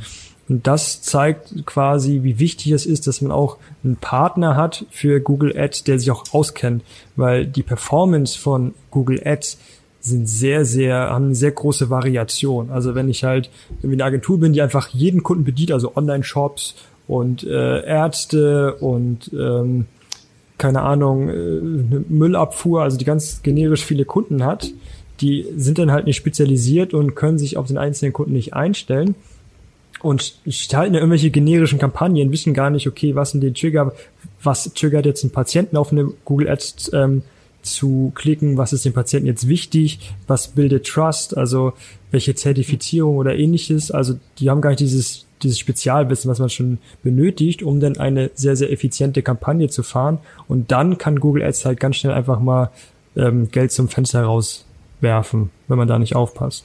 Und das zeigt quasi, wie wichtig es ist, dass man auch einen Partner hat für Google Ads, der sich auch auskennt, weil die Performance von Google Ads sind sehr, sehr, haben eine sehr große Variation. Also wenn ich halt irgendwie eine Agentur bin, die einfach jeden Kunden bedient, also Online-Shops und äh, Ärzte und ähm, keine Ahnung, äh, Müllabfuhr, also die ganz generisch viele Kunden hat, die sind dann halt nicht spezialisiert und können sich auf den einzelnen Kunden nicht einstellen und schalten ja irgendwelche generischen Kampagnen, wissen gar nicht, okay, was sind die Trigger, was triggert jetzt einen Patienten auf eine Google Ads ähm, zu klicken, was ist dem Patienten jetzt wichtig, was bildet Trust, also welche Zertifizierung oder ähnliches. Also die haben gar nicht dieses, dieses Spezialwissen, was man schon benötigt, um dann eine sehr, sehr effiziente Kampagne zu fahren. Und dann kann Google Ads halt ganz schnell einfach mal ähm, Geld zum Fenster rauswerfen, wenn man da nicht aufpasst.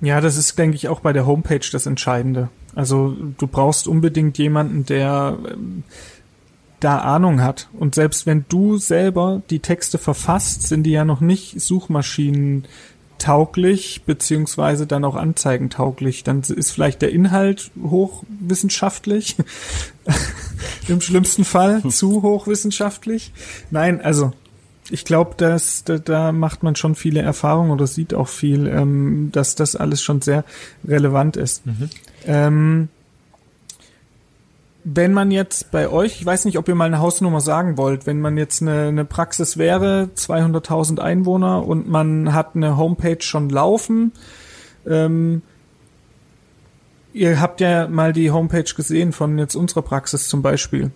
Ja, das ist, denke ich, auch bei der Homepage das Entscheidende. Also du brauchst unbedingt jemanden, der ähm, da Ahnung hat. Und selbst wenn du selber die Texte verfasst, sind die ja noch nicht Suchmaschinen tauglich, beziehungsweise dann auch anzeigentauglich. Dann ist vielleicht der Inhalt hochwissenschaftlich. Im schlimmsten Fall zu hochwissenschaftlich. Nein, also ich glaube, dass da, da macht man schon viele Erfahrungen oder sieht auch viel, ähm, dass das alles schon sehr relevant ist. Mhm. Ähm, wenn man jetzt bei euch, ich weiß nicht, ob ihr mal eine Hausnummer sagen wollt, wenn man jetzt eine, eine Praxis wäre, 200.000 Einwohner und man hat eine Homepage schon laufen, ähm, ihr habt ja mal die Homepage gesehen von jetzt unserer Praxis zum Beispiel.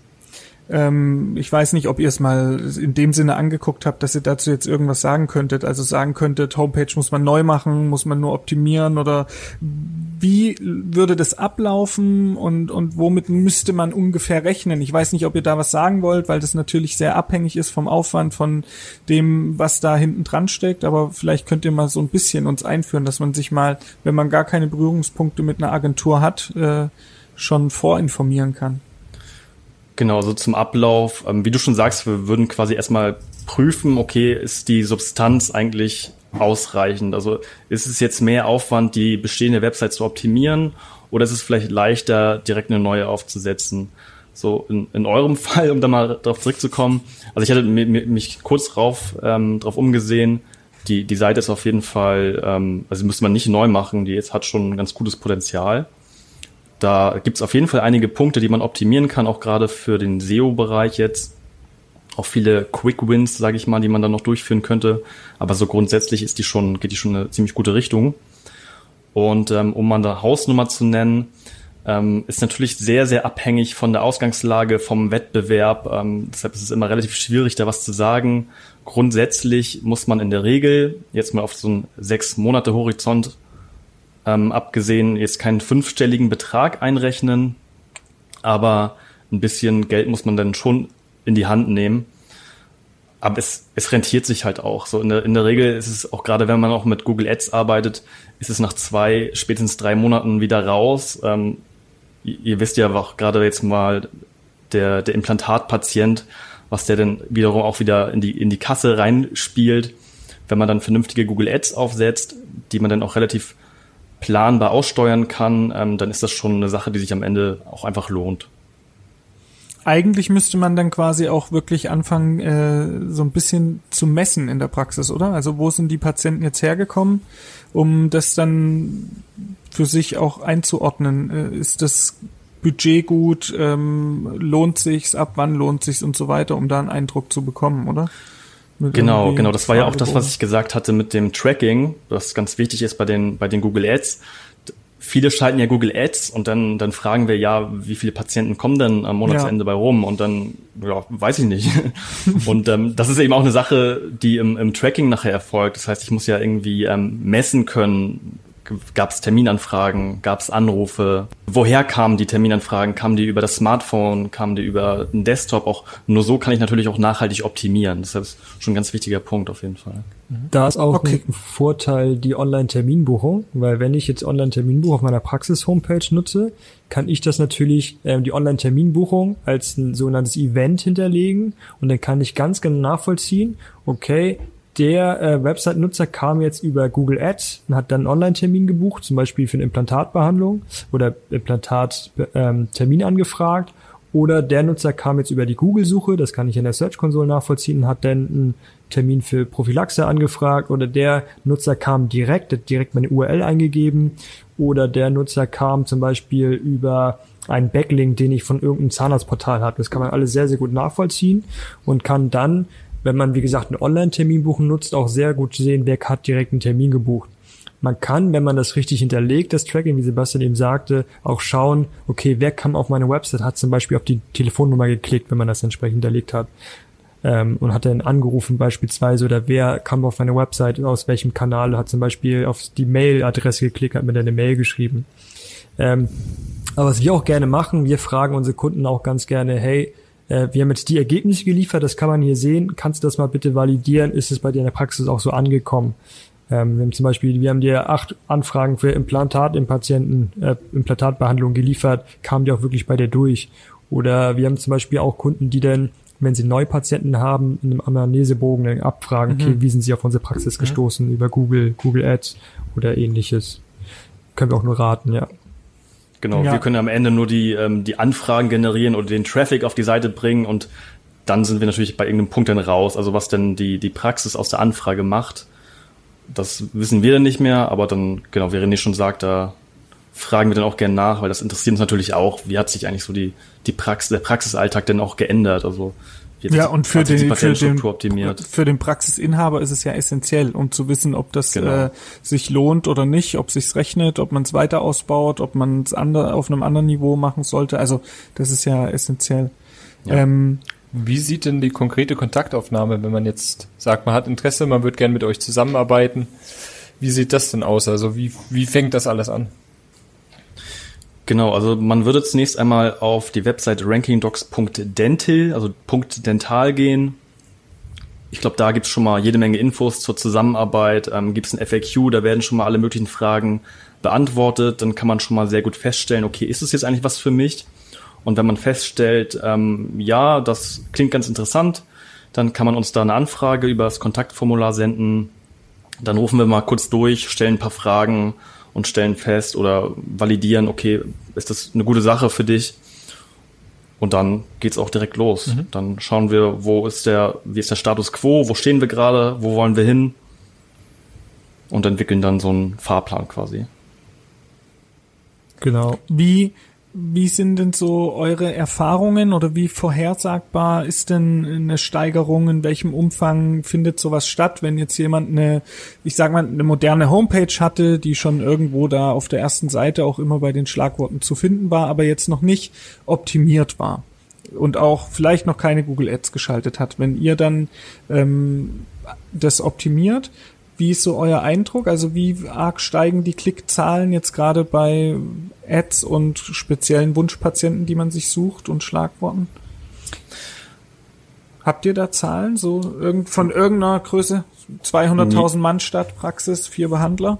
Ähm, ich weiß nicht, ob ihr es mal in dem Sinne angeguckt habt, dass ihr dazu jetzt irgendwas sagen könntet. Also sagen könntet, Homepage muss man neu machen, muss man nur optimieren oder wie würde das ablaufen und, und womit müsste man ungefähr rechnen? Ich weiß nicht, ob ihr da was sagen wollt, weil das natürlich sehr abhängig ist vom Aufwand, von dem, was da hinten dran steckt. Aber vielleicht könnt ihr mal so ein bisschen uns einführen, dass man sich mal, wenn man gar keine Berührungspunkte mit einer Agentur hat, äh, schon vorinformieren kann. Genau, so zum Ablauf. Ähm, wie du schon sagst, wir würden quasi erstmal prüfen, okay, ist die Substanz eigentlich ausreichend? Also ist es jetzt mehr Aufwand, die bestehende Website zu optimieren oder ist es vielleicht leichter, direkt eine neue aufzusetzen? So in, in eurem Fall, um da mal drauf zurückzukommen. Also ich hatte mich kurz drauf, ähm, drauf umgesehen. Die, die Seite ist auf jeden Fall, ähm, also müsste man nicht neu machen, die jetzt hat schon ein ganz gutes Potenzial. Da gibt es auf jeden Fall einige Punkte, die man optimieren kann, auch gerade für den SEO-Bereich jetzt. Auch viele Quick Wins, sage ich mal, die man dann noch durchführen könnte. Aber so grundsätzlich ist die schon, geht die schon eine ziemlich gute Richtung. Und ähm, um mal eine Hausnummer zu nennen, ähm, ist natürlich sehr, sehr abhängig von der Ausgangslage, vom Wettbewerb. Ähm, deshalb ist es immer relativ schwierig, da was zu sagen. Grundsätzlich muss man in der Regel jetzt mal auf so einen sechs Monate Horizont ähm, abgesehen jetzt keinen fünfstelligen Betrag einrechnen, aber ein bisschen Geld muss man dann schon in die Hand nehmen. Aber es, es rentiert sich halt auch. So in der, in der Regel ist es auch gerade, wenn man auch mit Google Ads arbeitet, ist es nach zwei, spätestens drei Monaten wieder raus. Ähm, ihr, wisst ja auch gerade jetzt mal der, der Implantatpatient, was der dann wiederum auch wieder in die, in die Kasse reinspielt. Wenn man dann vernünftige Google Ads aufsetzt, die man dann auch relativ planbar aussteuern kann, ähm, dann ist das schon eine Sache, die sich am Ende auch einfach lohnt. Eigentlich müsste man dann quasi auch wirklich anfangen, äh, so ein bisschen zu messen in der Praxis, oder? Also wo sind die Patienten jetzt hergekommen, um das dann für sich auch einzuordnen. Äh, ist das Budget gut, ähm, lohnt sich's, ab wann lohnt sich's und so weiter, um da einen Eindruck zu bekommen, oder? Genau, genau. Das war ja auch das, was ich gesagt hatte mit dem Tracking, was ganz wichtig ist bei den, bei den Google Ads. Viele schalten ja Google Ads und dann, dann fragen wir ja, wie viele Patienten kommen denn am Monatsende ja. bei rum? Und dann, ja, weiß ich nicht. und ähm, das ist eben auch eine Sache, die im, im Tracking nachher erfolgt. Das heißt, ich muss ja irgendwie ähm, messen können, Gab es Terminanfragen? Gab es Anrufe? Woher kamen die Terminanfragen? Kamen die über das Smartphone? Kamen die über den Desktop? Auch nur so kann ich natürlich auch nachhaltig optimieren. Das ist schon ein ganz wichtiger Punkt auf jeden Fall. Da ist auch okay. ein Vorteil die Online-Terminbuchung, weil wenn ich jetzt Online-Terminbuch auf meiner Praxis-Homepage nutze, kann ich das natürlich äh, die Online-Terminbuchung als ein sogenanntes Event hinterlegen und dann kann ich ganz genau nachvollziehen, okay, der äh, Website-Nutzer kam jetzt über Google Ads und hat dann einen Online-Termin gebucht, zum Beispiel für eine Implantatbehandlung oder Implantat-Termin ähm, angefragt. Oder der Nutzer kam jetzt über die Google-Suche, das kann ich in der Search-Konsole nachvollziehen, hat dann einen Termin für Prophylaxe angefragt. Oder der Nutzer kam direkt, hat direkt meine URL eingegeben. Oder der Nutzer kam zum Beispiel über einen Backlink, den ich von irgendeinem Zahnarztportal habe. Das kann man alles sehr, sehr gut nachvollziehen und kann dann wenn man, wie gesagt, einen Online-Termin buchen nutzt, auch sehr gut sehen, wer hat direkt einen Termin gebucht. Man kann, wenn man das richtig hinterlegt, das Tracking, wie Sebastian eben sagte, auch schauen, okay, wer kam auf meine Website, hat zum Beispiel auf die Telefonnummer geklickt, wenn man das entsprechend hinterlegt hat. Ähm, und hat dann angerufen beispielsweise oder wer kam auf meine Website, aus welchem Kanal, hat zum Beispiel auf die Mail-Adresse geklickt, hat mir dann eine Mail geschrieben. Ähm, aber was wir auch gerne machen, wir fragen unsere Kunden auch ganz gerne, hey, äh, wir haben jetzt die Ergebnisse geliefert, das kann man hier sehen. Kannst du das mal bitte validieren? Ist es bei dir in der Praxis auch so angekommen? Ähm, wir haben zum Beispiel, wir haben dir acht Anfragen für Implantat im Patienten, äh, Implantatbehandlung geliefert, kamen die auch wirklich bei dir durch? Oder wir haben zum Beispiel auch Kunden, die dann, wenn sie Neupatienten haben, in einem Anamnesebogen dann abfragen, mhm. okay, wie sind sie auf unsere Praxis mhm. gestoßen, über Google, Google Ads oder ähnliches. Können wir auch nur raten, ja. Genau, ja. wir können am Ende nur die, ähm, die Anfragen generieren oder den Traffic auf die Seite bringen und dann sind wir natürlich bei irgendeinem Punkt dann raus. Also was denn die, die Praxis aus der Anfrage macht, das wissen wir dann nicht mehr, aber dann, genau, wie René schon sagt, da fragen wir dann auch gerne nach, weil das interessiert uns natürlich auch, wie hat sich eigentlich so die, die Praxis, der Praxisalltag denn auch geändert? Also ja, und für den, für, den, optimiert. für den Praxisinhaber ist es ja essentiell, um zu wissen, ob das genau. äh, sich lohnt oder nicht, ob sich's rechnet, ob man es weiter ausbaut, ob man es auf einem anderen Niveau machen sollte. Also das ist ja essentiell. Ja. Ähm, Wie sieht denn die konkrete Kontaktaufnahme, wenn man jetzt sagt, man hat Interesse, man wird gern mit euch zusammenarbeiten? Wie sieht das denn aus? Also wie, wie fängt das alles an? Genau, also man würde zunächst einmal auf die Website rankingdocs.dental, also .dental gehen. Ich glaube, da gibt's schon mal jede Menge Infos zur Zusammenarbeit, ähm, gibt's ein FAQ, da werden schon mal alle möglichen Fragen beantwortet. Dann kann man schon mal sehr gut feststellen, okay, ist es jetzt eigentlich was für mich? Und wenn man feststellt, ähm, ja, das klingt ganz interessant, dann kann man uns da eine Anfrage über das Kontaktformular senden. Dann rufen wir mal kurz durch, stellen ein paar Fragen und stellen fest oder validieren, okay, ist das eine gute Sache für dich? Und dann geht's auch direkt los. Mhm. Dann schauen wir, wo ist der, wie ist der Status quo, wo stehen wir gerade, wo wollen wir hin? Und entwickeln dann so einen Fahrplan quasi. Genau. Wie wie sind denn so eure Erfahrungen oder wie vorhersagbar ist denn eine Steigerung? In welchem Umfang findet sowas statt, wenn jetzt jemand eine, ich sag mal, eine moderne Homepage hatte, die schon irgendwo da auf der ersten Seite auch immer bei den Schlagworten zu finden war, aber jetzt noch nicht optimiert war und auch vielleicht noch keine Google Ads geschaltet hat. Wenn ihr dann ähm, das optimiert, wie ist so euer Eindruck? Also wie arg steigen die Klickzahlen jetzt gerade bei Ads und speziellen Wunschpatienten, die man sich sucht und Schlagworten? Habt ihr da Zahlen so von irgendeiner Größe? 200.000 Mann Stadt, Praxis, vier Behandler?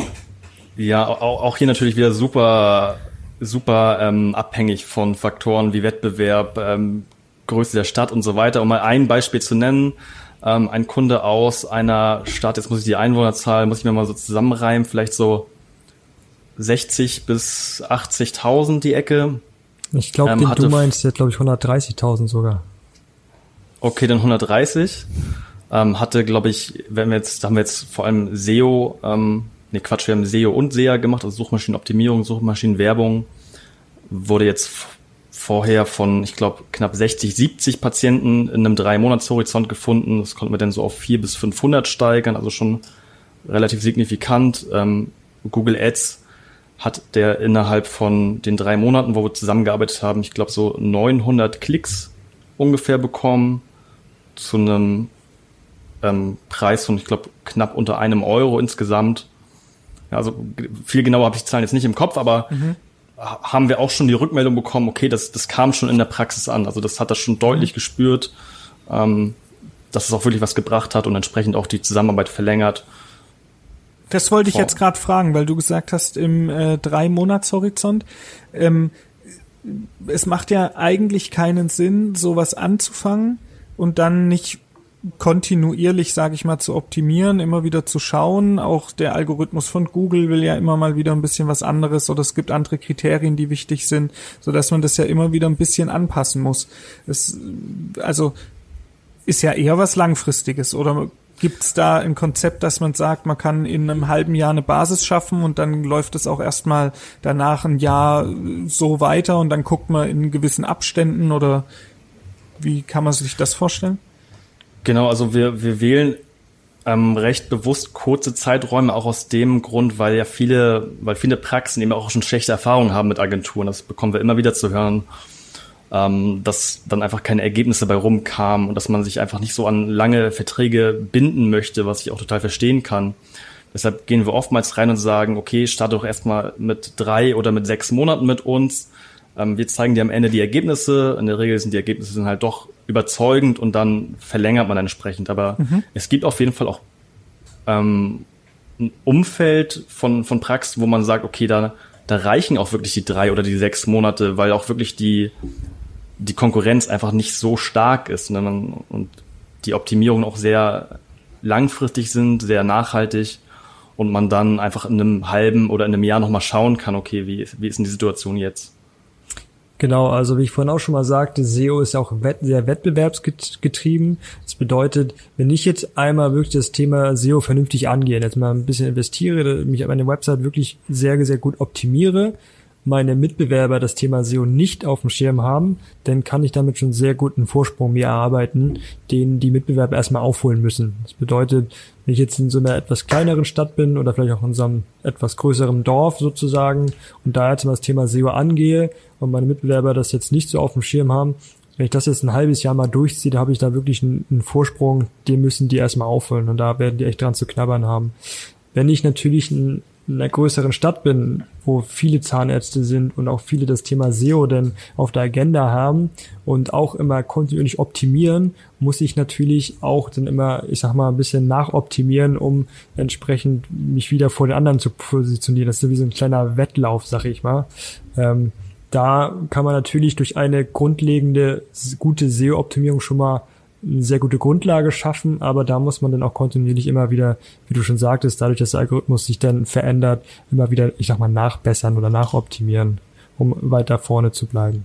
Ja, auch, auch hier natürlich wieder super, super ähm, abhängig von Faktoren wie Wettbewerb, ähm, Größe der Stadt und so weiter. Um mal ein Beispiel zu nennen, ähm, ein Kunde aus einer Stadt, jetzt muss ich die Einwohnerzahl, muss ich mir mal so zusammenreimen, vielleicht so 60 bis 80.000 die Ecke. Ich glaube, ähm, du meinst, der hat glaube ich 130.000 sogar. Okay, dann 130. Ähm, hatte, glaube ich, wenn wir jetzt, da haben wir jetzt vor allem SEO ähm, ne Quatsch, wir haben SEO und SEA gemacht, also Suchmaschinenoptimierung, Suchmaschinenwerbung, wurde jetzt vorher von, ich glaube, knapp 60, 70 Patienten in einem drei Monats Horizont gefunden. Das konnten wir dann so auf 4 bis 500 steigern, also schon relativ signifikant. Ähm, Google Ads hat der innerhalb von den drei Monaten, wo wir zusammengearbeitet haben, ich glaube so 900 Klicks ungefähr bekommen zu einem ähm, Preis von, ich glaube, knapp unter einem Euro insgesamt. Ja, also viel genauer habe ich die Zahlen jetzt nicht im Kopf, aber mhm. Haben wir auch schon die Rückmeldung bekommen, okay, das, das kam schon in der Praxis an. Also das hat das schon deutlich gespürt, ähm, dass es auch wirklich was gebracht hat und entsprechend auch die Zusammenarbeit verlängert. Das wollte ich jetzt gerade fragen, weil du gesagt hast, im äh, Drei-Monats-Horizont. Ähm, es macht ja eigentlich keinen Sinn, sowas anzufangen und dann nicht kontinuierlich, sage ich mal, zu optimieren, immer wieder zu schauen. Auch der Algorithmus von Google will ja immer mal wieder ein bisschen was anderes oder es gibt andere Kriterien, die wichtig sind, so dass man das ja immer wieder ein bisschen anpassen muss. Es, also ist ja eher was Langfristiges oder gibt's da ein Konzept, dass man sagt, man kann in einem halben Jahr eine Basis schaffen und dann läuft es auch erstmal danach ein Jahr so weiter und dann guckt man in gewissen Abständen oder wie kann man sich das vorstellen? Genau, also wir, wir wählen ähm, recht bewusst kurze Zeiträume, auch aus dem Grund, weil ja viele, weil viele Praxen eben auch schon schlechte Erfahrungen haben mit Agenturen. Das bekommen wir immer wieder zu hören, ähm, dass dann einfach keine Ergebnisse bei rumkamen und dass man sich einfach nicht so an lange Verträge binden möchte, was ich auch total verstehen kann. Deshalb gehen wir oftmals rein und sagen, okay, starte doch erstmal mit drei oder mit sechs Monaten mit uns. Ähm, wir zeigen dir am Ende die Ergebnisse. In der Regel sind die Ergebnisse dann halt doch überzeugend und dann verlängert man entsprechend. Aber mhm. es gibt auf jeden Fall auch ähm, ein Umfeld von, von Praxis, wo man sagt, okay, da, da reichen auch wirklich die drei oder die sechs Monate, weil auch wirklich die, die Konkurrenz einfach nicht so stark ist ne? und die Optimierungen auch sehr langfristig sind, sehr nachhaltig und man dann einfach in einem halben oder in einem Jahr nochmal schauen kann, okay, wie, wie ist denn die Situation jetzt? Genau, also wie ich vorhin auch schon mal sagte, SEO ist auch sehr wettbewerbsgetrieben. Das bedeutet, wenn ich jetzt einmal wirklich das Thema SEO vernünftig angehe, jetzt mal ein bisschen investiere, mich meine Website wirklich sehr, sehr gut optimiere, meine Mitbewerber das Thema SEO nicht auf dem Schirm haben, dann kann ich damit schon sehr guten Vorsprung mir erarbeiten, den die Mitbewerber erstmal aufholen müssen. Das bedeutet, wenn ich jetzt in so einer etwas kleineren Stadt bin oder vielleicht auch in so einem etwas größeren Dorf sozusagen und da jetzt mal das Thema SEO angehe und meine Mitbewerber das jetzt nicht so auf dem Schirm haben, wenn ich das jetzt ein halbes Jahr mal durchziehe, da habe ich da wirklich einen, einen Vorsprung, den müssen die erstmal aufholen und da werden die echt dran zu knabbern haben. Wenn ich natürlich ein in einer größeren Stadt bin, wo viele Zahnärzte sind und auch viele das Thema SEO denn auf der Agenda haben und auch immer kontinuierlich optimieren, muss ich natürlich auch dann immer, ich sag mal, ein bisschen nachoptimieren, um entsprechend mich wieder vor den anderen zu positionieren. Das ist wie so ein kleiner Wettlauf, sag ich mal. Ähm, da kann man natürlich durch eine grundlegende gute SEO-Optimierung schon mal eine sehr gute Grundlage schaffen, aber da muss man dann auch kontinuierlich immer wieder, wie du schon sagtest, dadurch, dass der Algorithmus sich dann verändert, immer wieder, ich sag mal, nachbessern oder nachoptimieren, um weiter vorne zu bleiben.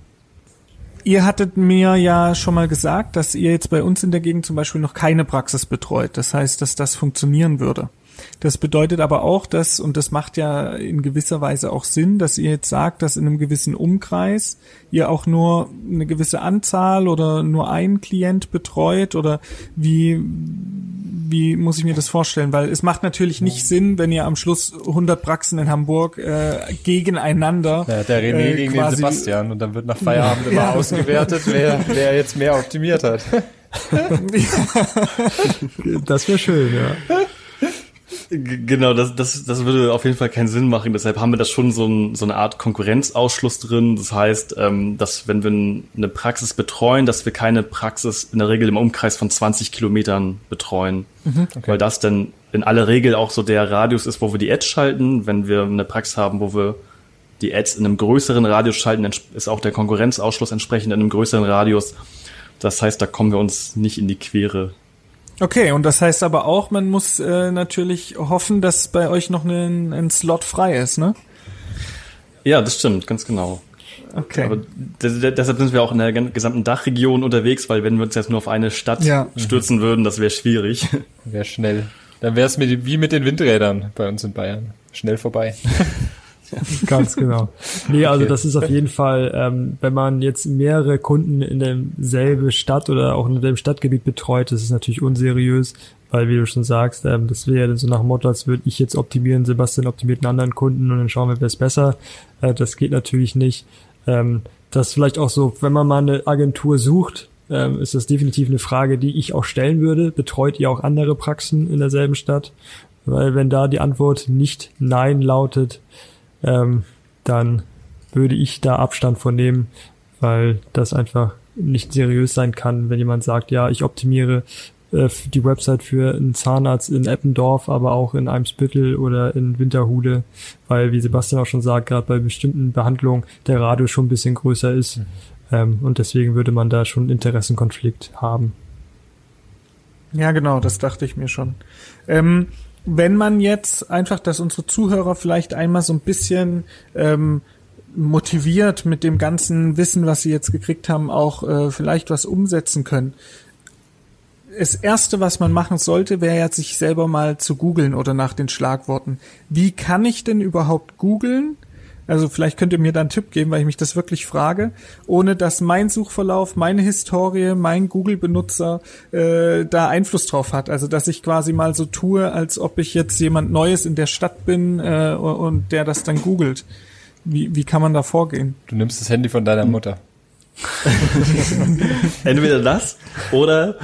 Ihr hattet mir ja schon mal gesagt, dass ihr jetzt bei uns in der Gegend zum Beispiel noch keine Praxis betreut. Das heißt, dass das funktionieren würde. Das bedeutet aber auch, dass, und das macht ja in gewisser Weise auch Sinn, dass ihr jetzt sagt, dass in einem gewissen Umkreis ihr auch nur eine gewisse Anzahl oder nur einen Klient betreut oder wie, wie muss ich mir das vorstellen? Weil es macht natürlich nicht Sinn, wenn ihr am Schluss 100 Praxen in Hamburg äh, gegeneinander. Ja, der René äh, gegen den Sebastian und dann wird nach Feierabend immer ja. ausgewertet, wer, wer jetzt mehr optimiert hat. das wäre schön, ja. Genau, das, das, das würde auf jeden Fall keinen Sinn machen. Deshalb haben wir da schon so, ein, so eine Art Konkurrenzausschluss drin. Das heißt, ähm, dass wenn wir eine Praxis betreuen, dass wir keine Praxis in der Regel im Umkreis von 20 Kilometern betreuen. Mhm, okay. Weil das dann in aller Regel auch so der Radius ist, wo wir die Ads schalten. Wenn wir eine Praxis haben, wo wir die Ads in einem größeren Radius schalten, ist auch der Konkurrenzausschluss entsprechend in einem größeren Radius. Das heißt, da kommen wir uns nicht in die Quere. Okay, und das heißt aber auch, man muss äh, natürlich hoffen, dass bei euch noch ein, ein Slot frei ist, ne? Ja, das stimmt, ganz genau. Okay. Aber deshalb sind wir auch in der gesamten Dachregion unterwegs, weil wenn wir uns jetzt nur auf eine Stadt ja. stürzen würden, das wäre schwierig. Wäre schnell. Dann wäre es wie mit den Windrädern bei uns in Bayern. Schnell vorbei. Ganz genau. Nee, also das ist auf jeden Fall, ähm, wenn man jetzt mehrere Kunden in derselben Stadt oder auch in dem Stadtgebiet betreut, das ist natürlich unseriös, weil wie du schon sagst, ähm, das wäre ja so nach dem Motto, als würde ich jetzt optimieren, Sebastian optimiert einen anderen Kunden und dann schauen wir, wer ist besser. Äh, das geht natürlich nicht. Ähm, das vielleicht auch so, wenn man mal eine Agentur sucht, ähm, ist das definitiv eine Frage, die ich auch stellen würde. Betreut ihr auch andere Praxen in derselben Stadt? Weil wenn da die Antwort nicht Nein lautet, ähm, dann würde ich da Abstand von nehmen, weil das einfach nicht seriös sein kann, wenn jemand sagt, ja, ich optimiere äh, die Website für einen Zahnarzt in Eppendorf, aber auch in Eimsbüttel oder in Winterhude, weil, wie Sebastian auch schon sagt, gerade bei bestimmten Behandlungen der Radius schon ein bisschen größer ist. Mhm. Ähm, und deswegen würde man da schon einen Interessenkonflikt haben. Ja, genau, das dachte ich mir schon. Ähm, wenn man jetzt einfach, dass unsere Zuhörer vielleicht einmal so ein bisschen ähm, motiviert mit dem ganzen Wissen, was sie jetzt gekriegt haben, auch äh, vielleicht was umsetzen können. Das erste, was man machen sollte, wäre ja sich selber mal zu googeln oder nach den Schlagworten. Wie kann ich denn überhaupt googeln? Also vielleicht könnt ihr mir da einen Tipp geben, weil ich mich das wirklich frage, ohne dass mein Suchverlauf, meine Historie, mein Google-Benutzer äh, da Einfluss drauf hat. Also dass ich quasi mal so tue, als ob ich jetzt jemand Neues in der Stadt bin äh, und der das dann googelt. Wie, wie kann man da vorgehen? Du nimmst das Handy von deiner Mutter. Entweder das oder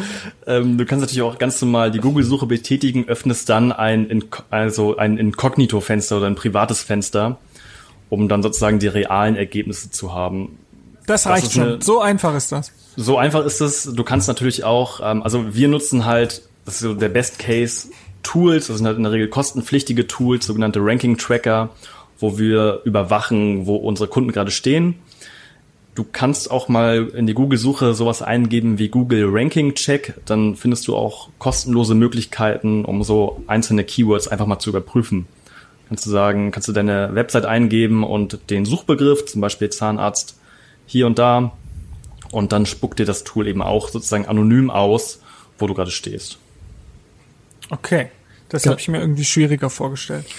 ähm, du kannst natürlich auch ganz normal die Google-Suche betätigen, öffnest dann ein, also ein Inkognito-Fenster oder ein privates Fenster um dann sozusagen die realen Ergebnisse zu haben. Das reicht das schon. Eine, so einfach ist das. So einfach ist es. Du kannst natürlich auch, ähm, also wir nutzen halt, das ist so der Best Case Tools, das sind halt in der Regel kostenpflichtige Tools, sogenannte Ranking Tracker, wo wir überwachen, wo unsere Kunden gerade stehen. Du kannst auch mal in die Google-Suche sowas eingeben wie Google Ranking Check. Dann findest du auch kostenlose Möglichkeiten, um so einzelne Keywords einfach mal zu überprüfen. Kannst du sagen, kannst du deine Website eingeben und den Suchbegriff, zum Beispiel Zahnarzt hier und da, und dann spuckt dir das Tool eben auch sozusagen anonym aus, wo du gerade stehst. Okay. Das ja. habe ich mir irgendwie schwieriger vorgestellt.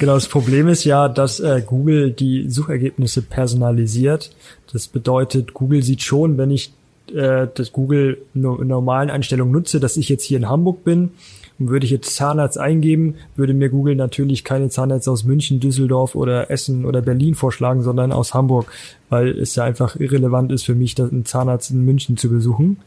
Genau, das Problem ist ja, dass äh, Google die Suchergebnisse personalisiert. Das bedeutet, Google sieht schon, wenn ich äh, das Google no normalen Einstellungen nutze, dass ich jetzt hier in Hamburg bin und würde ich jetzt Zahnarzt eingeben, würde mir Google natürlich keine Zahnärzte aus München, Düsseldorf oder Essen oder Berlin vorschlagen, sondern aus Hamburg, weil es ja einfach irrelevant ist für mich, einen Zahnarzt in München zu besuchen.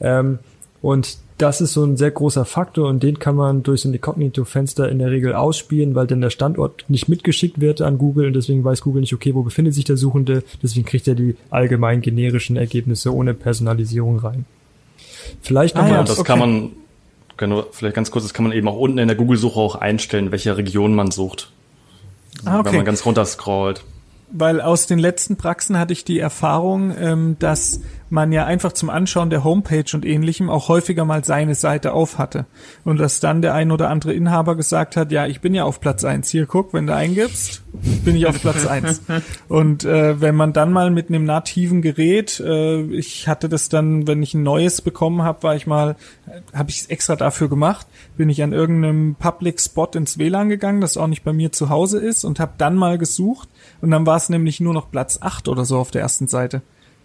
Ähm, und das ist so ein sehr großer Faktor und den kann man durch so ein Incognito-Fenster in der Regel ausspielen, weil dann der Standort nicht mitgeschickt wird an Google und deswegen weiß Google nicht, okay, wo befindet sich der Suchende, deswegen kriegt er die allgemein generischen Ergebnisse ohne Personalisierung rein. Vielleicht nochmal. Ah, ja, das okay. kann man Genau, vielleicht ganz kurz, das kann man eben auch unten in der Google-Suche auch einstellen, welche Region man sucht. Ah, okay. Wenn man ganz runter scrollt weil aus den letzten Praxen hatte ich die Erfahrung, ähm, dass man ja einfach zum Anschauen der Homepage und ähnlichem auch häufiger mal seine Seite auf hatte. Und dass dann der ein oder andere Inhaber gesagt hat, ja, ich bin ja auf Platz eins. Hier, guck, wenn du eingibst, bin ich auf Platz eins. Und äh, wenn man dann mal mit einem nativen Gerät, äh, ich hatte das dann, wenn ich ein neues bekommen habe, war ich mal, habe ich es extra dafür gemacht, bin ich an irgendeinem Public Spot ins WLAN gegangen, das auch nicht bei mir zu Hause ist und habe dann mal gesucht und dann war es nämlich nur noch Platz 8 oder so auf der ersten Seite.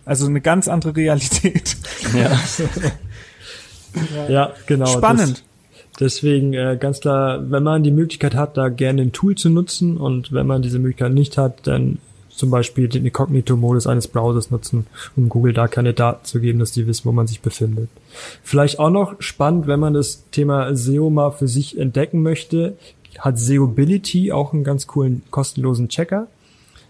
Also eine ganz andere Realität. Ja, ja genau. Spannend. Das, deswegen äh, ganz klar, wenn man die Möglichkeit hat, da gerne ein Tool zu nutzen und wenn man diese Möglichkeit nicht hat, dann zum Beispiel den Incognito-Modus eines Browsers nutzen, um Google da keine Daten zu geben, dass die wissen, wo man sich befindet. Vielleicht auch noch spannend, wenn man das Thema SEO mal für sich entdecken möchte, hat SEObility auch einen ganz coolen kostenlosen Checker.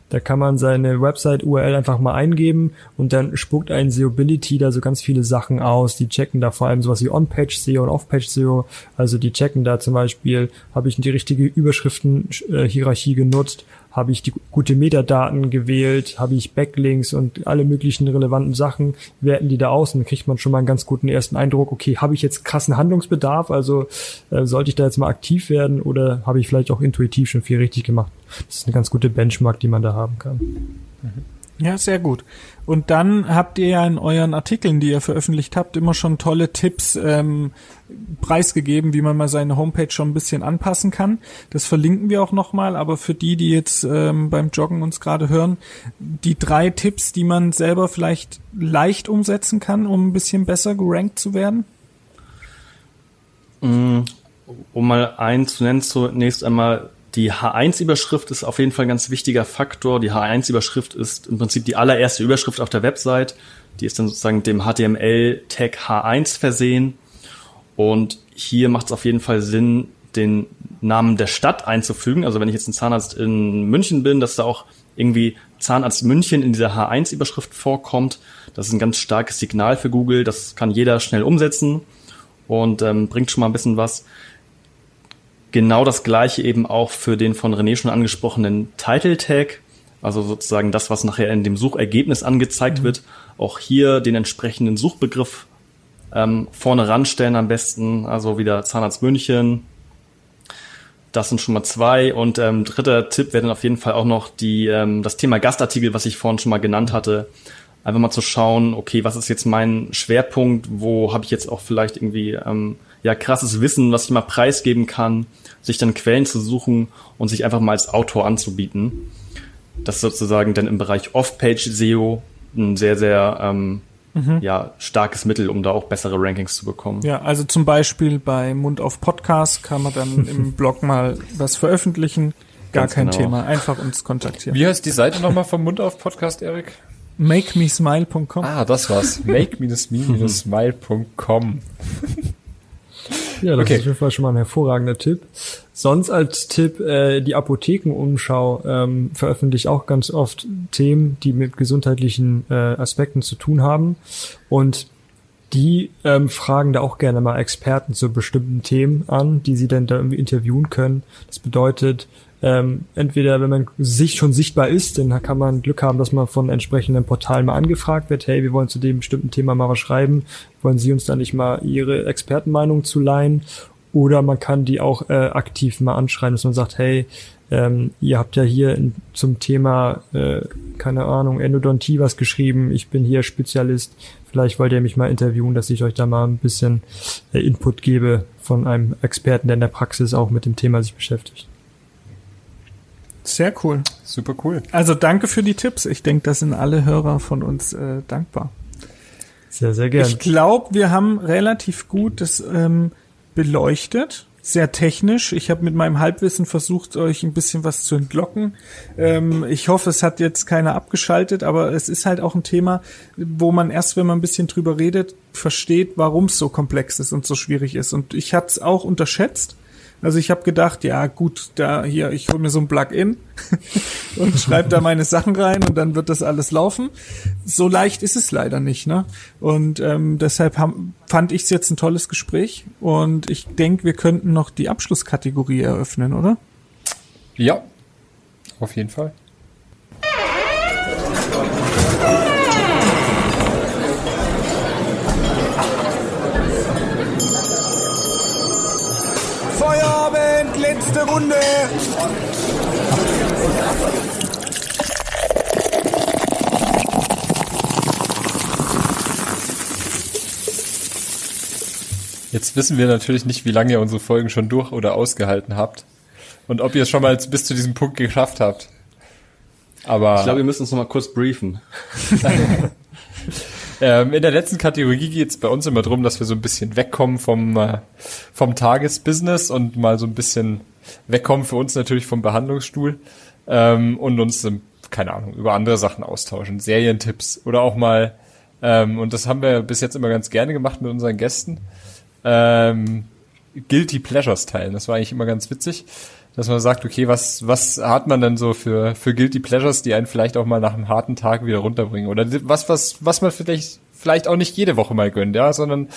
Da kann man seine Website-URL einfach mal eingeben und dann spuckt ein SEObility da so ganz viele Sachen aus. Die checken da vor allem sowas wie On-Page-SEO und Off-Page-SEO. Also die checken da zum Beispiel, habe ich die richtige Überschriftenhierarchie genutzt, habe ich die gute Metadaten gewählt, habe ich Backlinks und alle möglichen relevanten Sachen, werten die da aus und dann kriegt man schon mal einen ganz guten ersten Eindruck, okay, habe ich jetzt krassen Handlungsbedarf, also äh, sollte ich da jetzt mal aktiv werden oder habe ich vielleicht auch intuitiv schon viel richtig gemacht. Das ist eine ganz gute Benchmark, die man da haben kann. Ja, sehr gut. Und dann habt ihr ja in euren Artikeln, die ihr veröffentlicht habt, immer schon tolle Tipps ähm, preisgegeben, wie man mal seine Homepage schon ein bisschen anpassen kann. Das verlinken wir auch nochmal, aber für die, die jetzt ähm, beim Joggen uns gerade hören, die drei Tipps, die man selber vielleicht leicht umsetzen kann, um ein bisschen besser gerankt zu werden? Mm, um mal einen zu nennen, zunächst einmal die H1-Überschrift ist auf jeden Fall ein ganz wichtiger Faktor. Die H1-Überschrift ist im Prinzip die allererste Überschrift auf der Website. Die ist dann sozusagen dem HTML-Tag H1 versehen. Und hier macht es auf jeden Fall Sinn, den Namen der Stadt einzufügen. Also wenn ich jetzt ein Zahnarzt in München bin, dass da auch irgendwie Zahnarzt München in dieser H1-Überschrift vorkommt. Das ist ein ganz starkes Signal für Google. Das kann jeder schnell umsetzen und ähm, bringt schon mal ein bisschen was. Genau das gleiche eben auch für den von René schon angesprochenen Title Tag, also sozusagen das, was nachher in dem Suchergebnis angezeigt mhm. wird. Auch hier den entsprechenden Suchbegriff ähm, vorne ranstellen am besten, also wieder Zahnarzt München. Das sind schon mal zwei. Und ähm, dritter Tipp wäre dann auf jeden Fall auch noch die, ähm, das Thema Gastartikel, was ich vorhin schon mal genannt hatte. Einfach mal zu schauen, okay, was ist jetzt mein Schwerpunkt, wo habe ich jetzt auch vielleicht irgendwie ähm, ja krasses Wissen, was ich mal preisgeben kann, sich dann Quellen zu suchen und sich einfach mal als Autor anzubieten. Das ist sozusagen dann im Bereich Off-Page SEO ein sehr, sehr ähm, mhm. ja, starkes Mittel, um da auch bessere Rankings zu bekommen. Ja, also zum Beispiel bei Mund auf Podcast kann man dann im Blog mal was veröffentlichen. Gar Ganz kein genau. Thema. Einfach uns kontaktieren. Wie heißt die Seite nochmal vom Mund auf Podcast, Erik? MakeMeSmile.com. Ah, das war's. Make-me-smile.com. Ja, das okay. ist auf jeden Fall schon mal ein hervorragender Tipp. Sonst als Tipp, äh, die Apothekenumschau ähm, veröffentlicht auch ganz oft Themen, die mit gesundheitlichen äh, Aspekten zu tun haben. Und die ähm, fragen da auch gerne mal Experten zu bestimmten Themen an, die sie dann da irgendwie interviewen können. Das bedeutet, ähm, entweder wenn man sich schon sichtbar ist, dann kann man Glück haben, dass man von entsprechenden Portalen mal angefragt wird, hey, wir wollen zu dem bestimmten Thema mal was schreiben, wollen Sie uns da nicht mal Ihre Expertenmeinung zu leihen? Oder man kann die auch äh, aktiv mal anschreiben, dass man sagt, hey, ähm, ihr habt ja hier in, zum Thema, äh, keine Ahnung, Endodontie was geschrieben, ich bin hier Spezialist, vielleicht wollt ihr mich mal interviewen, dass ich euch da mal ein bisschen äh, Input gebe von einem Experten, der in der Praxis auch mit dem Thema sich beschäftigt. Sehr cool. Super cool. Also danke für die Tipps. Ich denke, da sind alle Hörer von uns äh, dankbar. Sehr, sehr gerne. Ich glaube, wir haben relativ gut das ähm, beleuchtet. Sehr technisch. Ich habe mit meinem Halbwissen versucht, euch ein bisschen was zu entlocken. Ähm, ich hoffe, es hat jetzt keiner abgeschaltet, aber es ist halt auch ein Thema, wo man erst, wenn man ein bisschen drüber redet, versteht, warum es so komplex ist und so schwierig ist. Und ich hatte es auch unterschätzt also ich habe gedacht, ja gut, da hier, ich hole mir so ein Plugin und schreibe da meine Sachen rein und dann wird das alles laufen. So leicht ist es leider nicht, ne? Und ähm, deshalb haben, fand ich es jetzt ein tolles Gespräch und ich denke, wir könnten noch die Abschlusskategorie eröffnen, oder? Ja, auf jeden Fall. Runde. Jetzt wissen wir natürlich nicht, wie lange ihr unsere Folgen schon durch oder ausgehalten habt. Und ob ihr es schon mal bis zu diesem Punkt geschafft habt. Aber. Ich glaube, wir müssen uns noch mal kurz briefen. Ähm, in der letzten Kategorie geht es bei uns immer drum, dass wir so ein bisschen wegkommen vom, äh, vom Tagesbusiness und mal so ein bisschen wegkommen für uns natürlich vom Behandlungsstuhl ähm, und uns, ähm, keine Ahnung, über andere Sachen austauschen, Serientipps oder auch mal, ähm, und das haben wir bis jetzt immer ganz gerne gemacht mit unseren Gästen, ähm, Guilty Pleasures teilen. Das war eigentlich immer ganz witzig dass man sagt, okay, was, was hat man denn so für, für Guilty Pleasures, die einen vielleicht auch mal nach einem harten Tag wieder runterbringen? Oder was, was, was man vielleicht, vielleicht auch nicht jede Woche mal gönnt, ja, sondern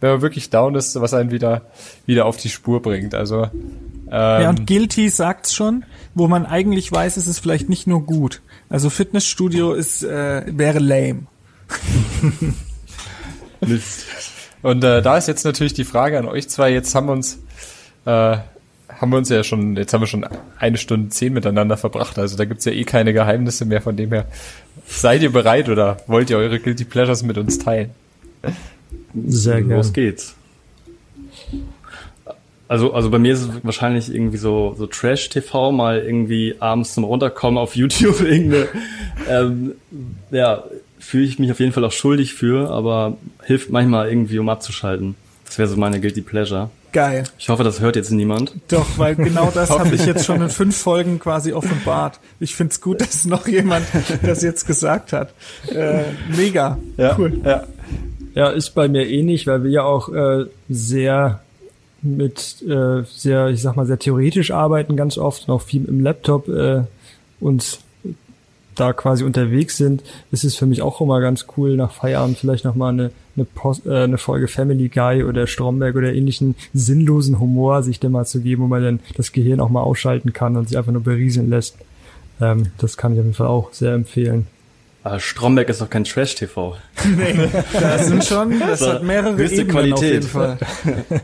wenn man wirklich down ist, was einen wieder, wieder auf die Spur bringt. Also, ähm, ja, und Guilty sagt's schon, wo man eigentlich weiß, es ist vielleicht nicht nur gut. Also Fitnessstudio ist, äh, wäre lame. und äh, da ist jetzt natürlich die Frage an euch zwei. Jetzt haben wir uns äh, haben wir uns ja schon, jetzt haben wir schon eine Stunde zehn miteinander verbracht. Also da gibt's ja eh keine Geheimnisse mehr. Von dem her, seid ihr bereit oder wollt ihr eure Guilty Pleasures mit uns teilen? Sehr gerne. Los geht's. Also, also bei mir ist es wahrscheinlich irgendwie so, so Trash-TV, mal irgendwie abends zum Runterkommen auf YouTube irgendeine, ähm, ja, fühle ich mich auf jeden Fall auch schuldig für, aber hilft manchmal irgendwie, um abzuschalten. Das wäre so meine Guilty Pleasure. Geil. Ich hoffe, das hört jetzt niemand. Doch, weil genau das habe ich jetzt schon in fünf Folgen quasi offenbart. Ich find's gut, dass noch jemand das jetzt gesagt hat. Äh, mega. Ja, cool. Ja. ja, ist bei mir ähnlich, weil wir ja auch äh, sehr mit äh, sehr, ich sag mal, sehr theoretisch arbeiten ganz oft und auch viel im Laptop äh, uns da quasi unterwegs sind, ist es für mich auch immer ganz cool, nach Feierabend vielleicht nochmal eine, eine, Post, äh, eine Folge Family Guy oder Stromberg oder ähnlichen sinnlosen Humor sich dem mal zu geben, wo man dann das Gehirn auch mal ausschalten kann und sich einfach nur berieseln lässt. Ähm, das kann ich auf jeden Fall auch sehr empfehlen. Aber Stromberg ist doch kein Trash-TV. nee, das sind schon, das so, hat mehrere Ebenen Qualität. auf jeden Fall.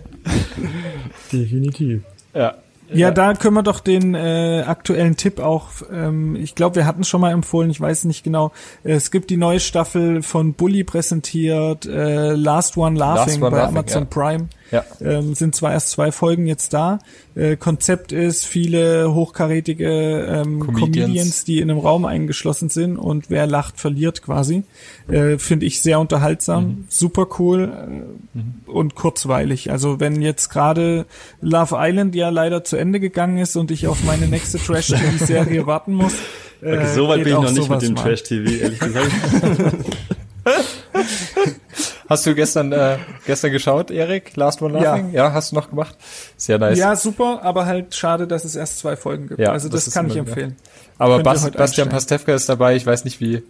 Definitiv. Ja, ja, da können wir doch den äh, aktuellen Tipp auch, ähm, ich glaube, wir hatten schon mal empfohlen, ich weiß nicht genau. Es gibt die neue Staffel von Bully präsentiert, äh, Last One Laughing Last One bei Laughing, Amazon ja. Prime. Ja. Ähm, sind zwar erst zwei Folgen jetzt da. Äh, Konzept ist viele hochkarätige ähm, Comedians. Comedians. die in einem Raum eingeschlossen sind und wer lacht, verliert quasi. Äh, Finde ich sehr unterhaltsam, mhm. super cool äh, mhm. und kurzweilig. Also wenn jetzt gerade Love Island ja leider zu Ende gegangen ist und ich auf meine nächste Trash-TV-Serie warten muss. Äh, okay, so weit bin ich noch nicht mit dem Trash-TV, ehrlich gesagt. Hast du gestern äh, gestern geschaut, Erik? Last One Laughing? Ja. ja, hast du noch gemacht? Sehr nice. Ja, super, aber halt schade, dass es erst zwei Folgen gibt. Ja, also das, das kann ich empfehlen. Aber Bas Bastian Pastewka ist dabei. Ich weiß nicht, wie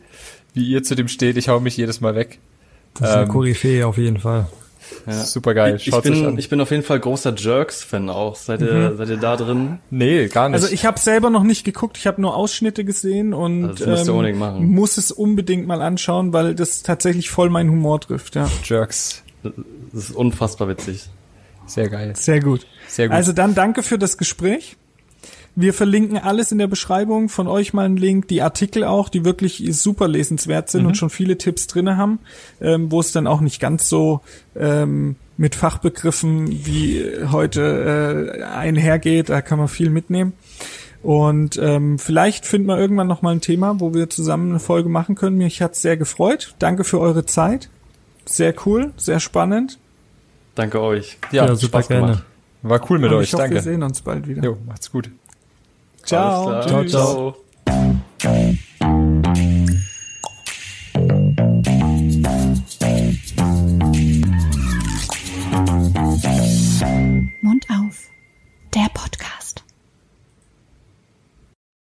wie ihr zu dem steht. Ich hau mich jedes Mal weg. Das ist eine ähm, Koryphäe auf jeden Fall. Ja. Super geil. Ich, ich, bin, ich bin auf jeden Fall großer Jerks-Fan auch. Seid ihr, mhm. seid ihr da drin? Nee, gar nicht. Also ich habe selber noch nicht geguckt, ich habe nur Ausschnitte gesehen und also ähm, muss es unbedingt mal anschauen, weil das tatsächlich voll meinen Humor trifft, ja. Jerks. Das ist unfassbar witzig. Sehr geil. Sehr gut. Sehr gut. Also dann danke für das Gespräch. Wir verlinken alles in der Beschreibung. Von euch mal einen Link, die Artikel auch, die wirklich super lesenswert sind mhm. und schon viele Tipps drinne haben, ähm, wo es dann auch nicht ganz so ähm, mit Fachbegriffen wie heute äh, einhergeht. Da kann man viel mitnehmen. Und ähm, vielleicht finden wir irgendwann noch mal ein Thema, wo wir zusammen eine Folge machen können. Mich hat's sehr gefreut. Danke für eure Zeit. Sehr cool, sehr spannend. Danke euch. Ja, ja super gerne. War cool mit Und euch. Ich hoffe, Danke. Wir sehen uns bald wieder. Jo, macht's gut. Ciao. Ciao, ciao. Mund auf. Der Podcast.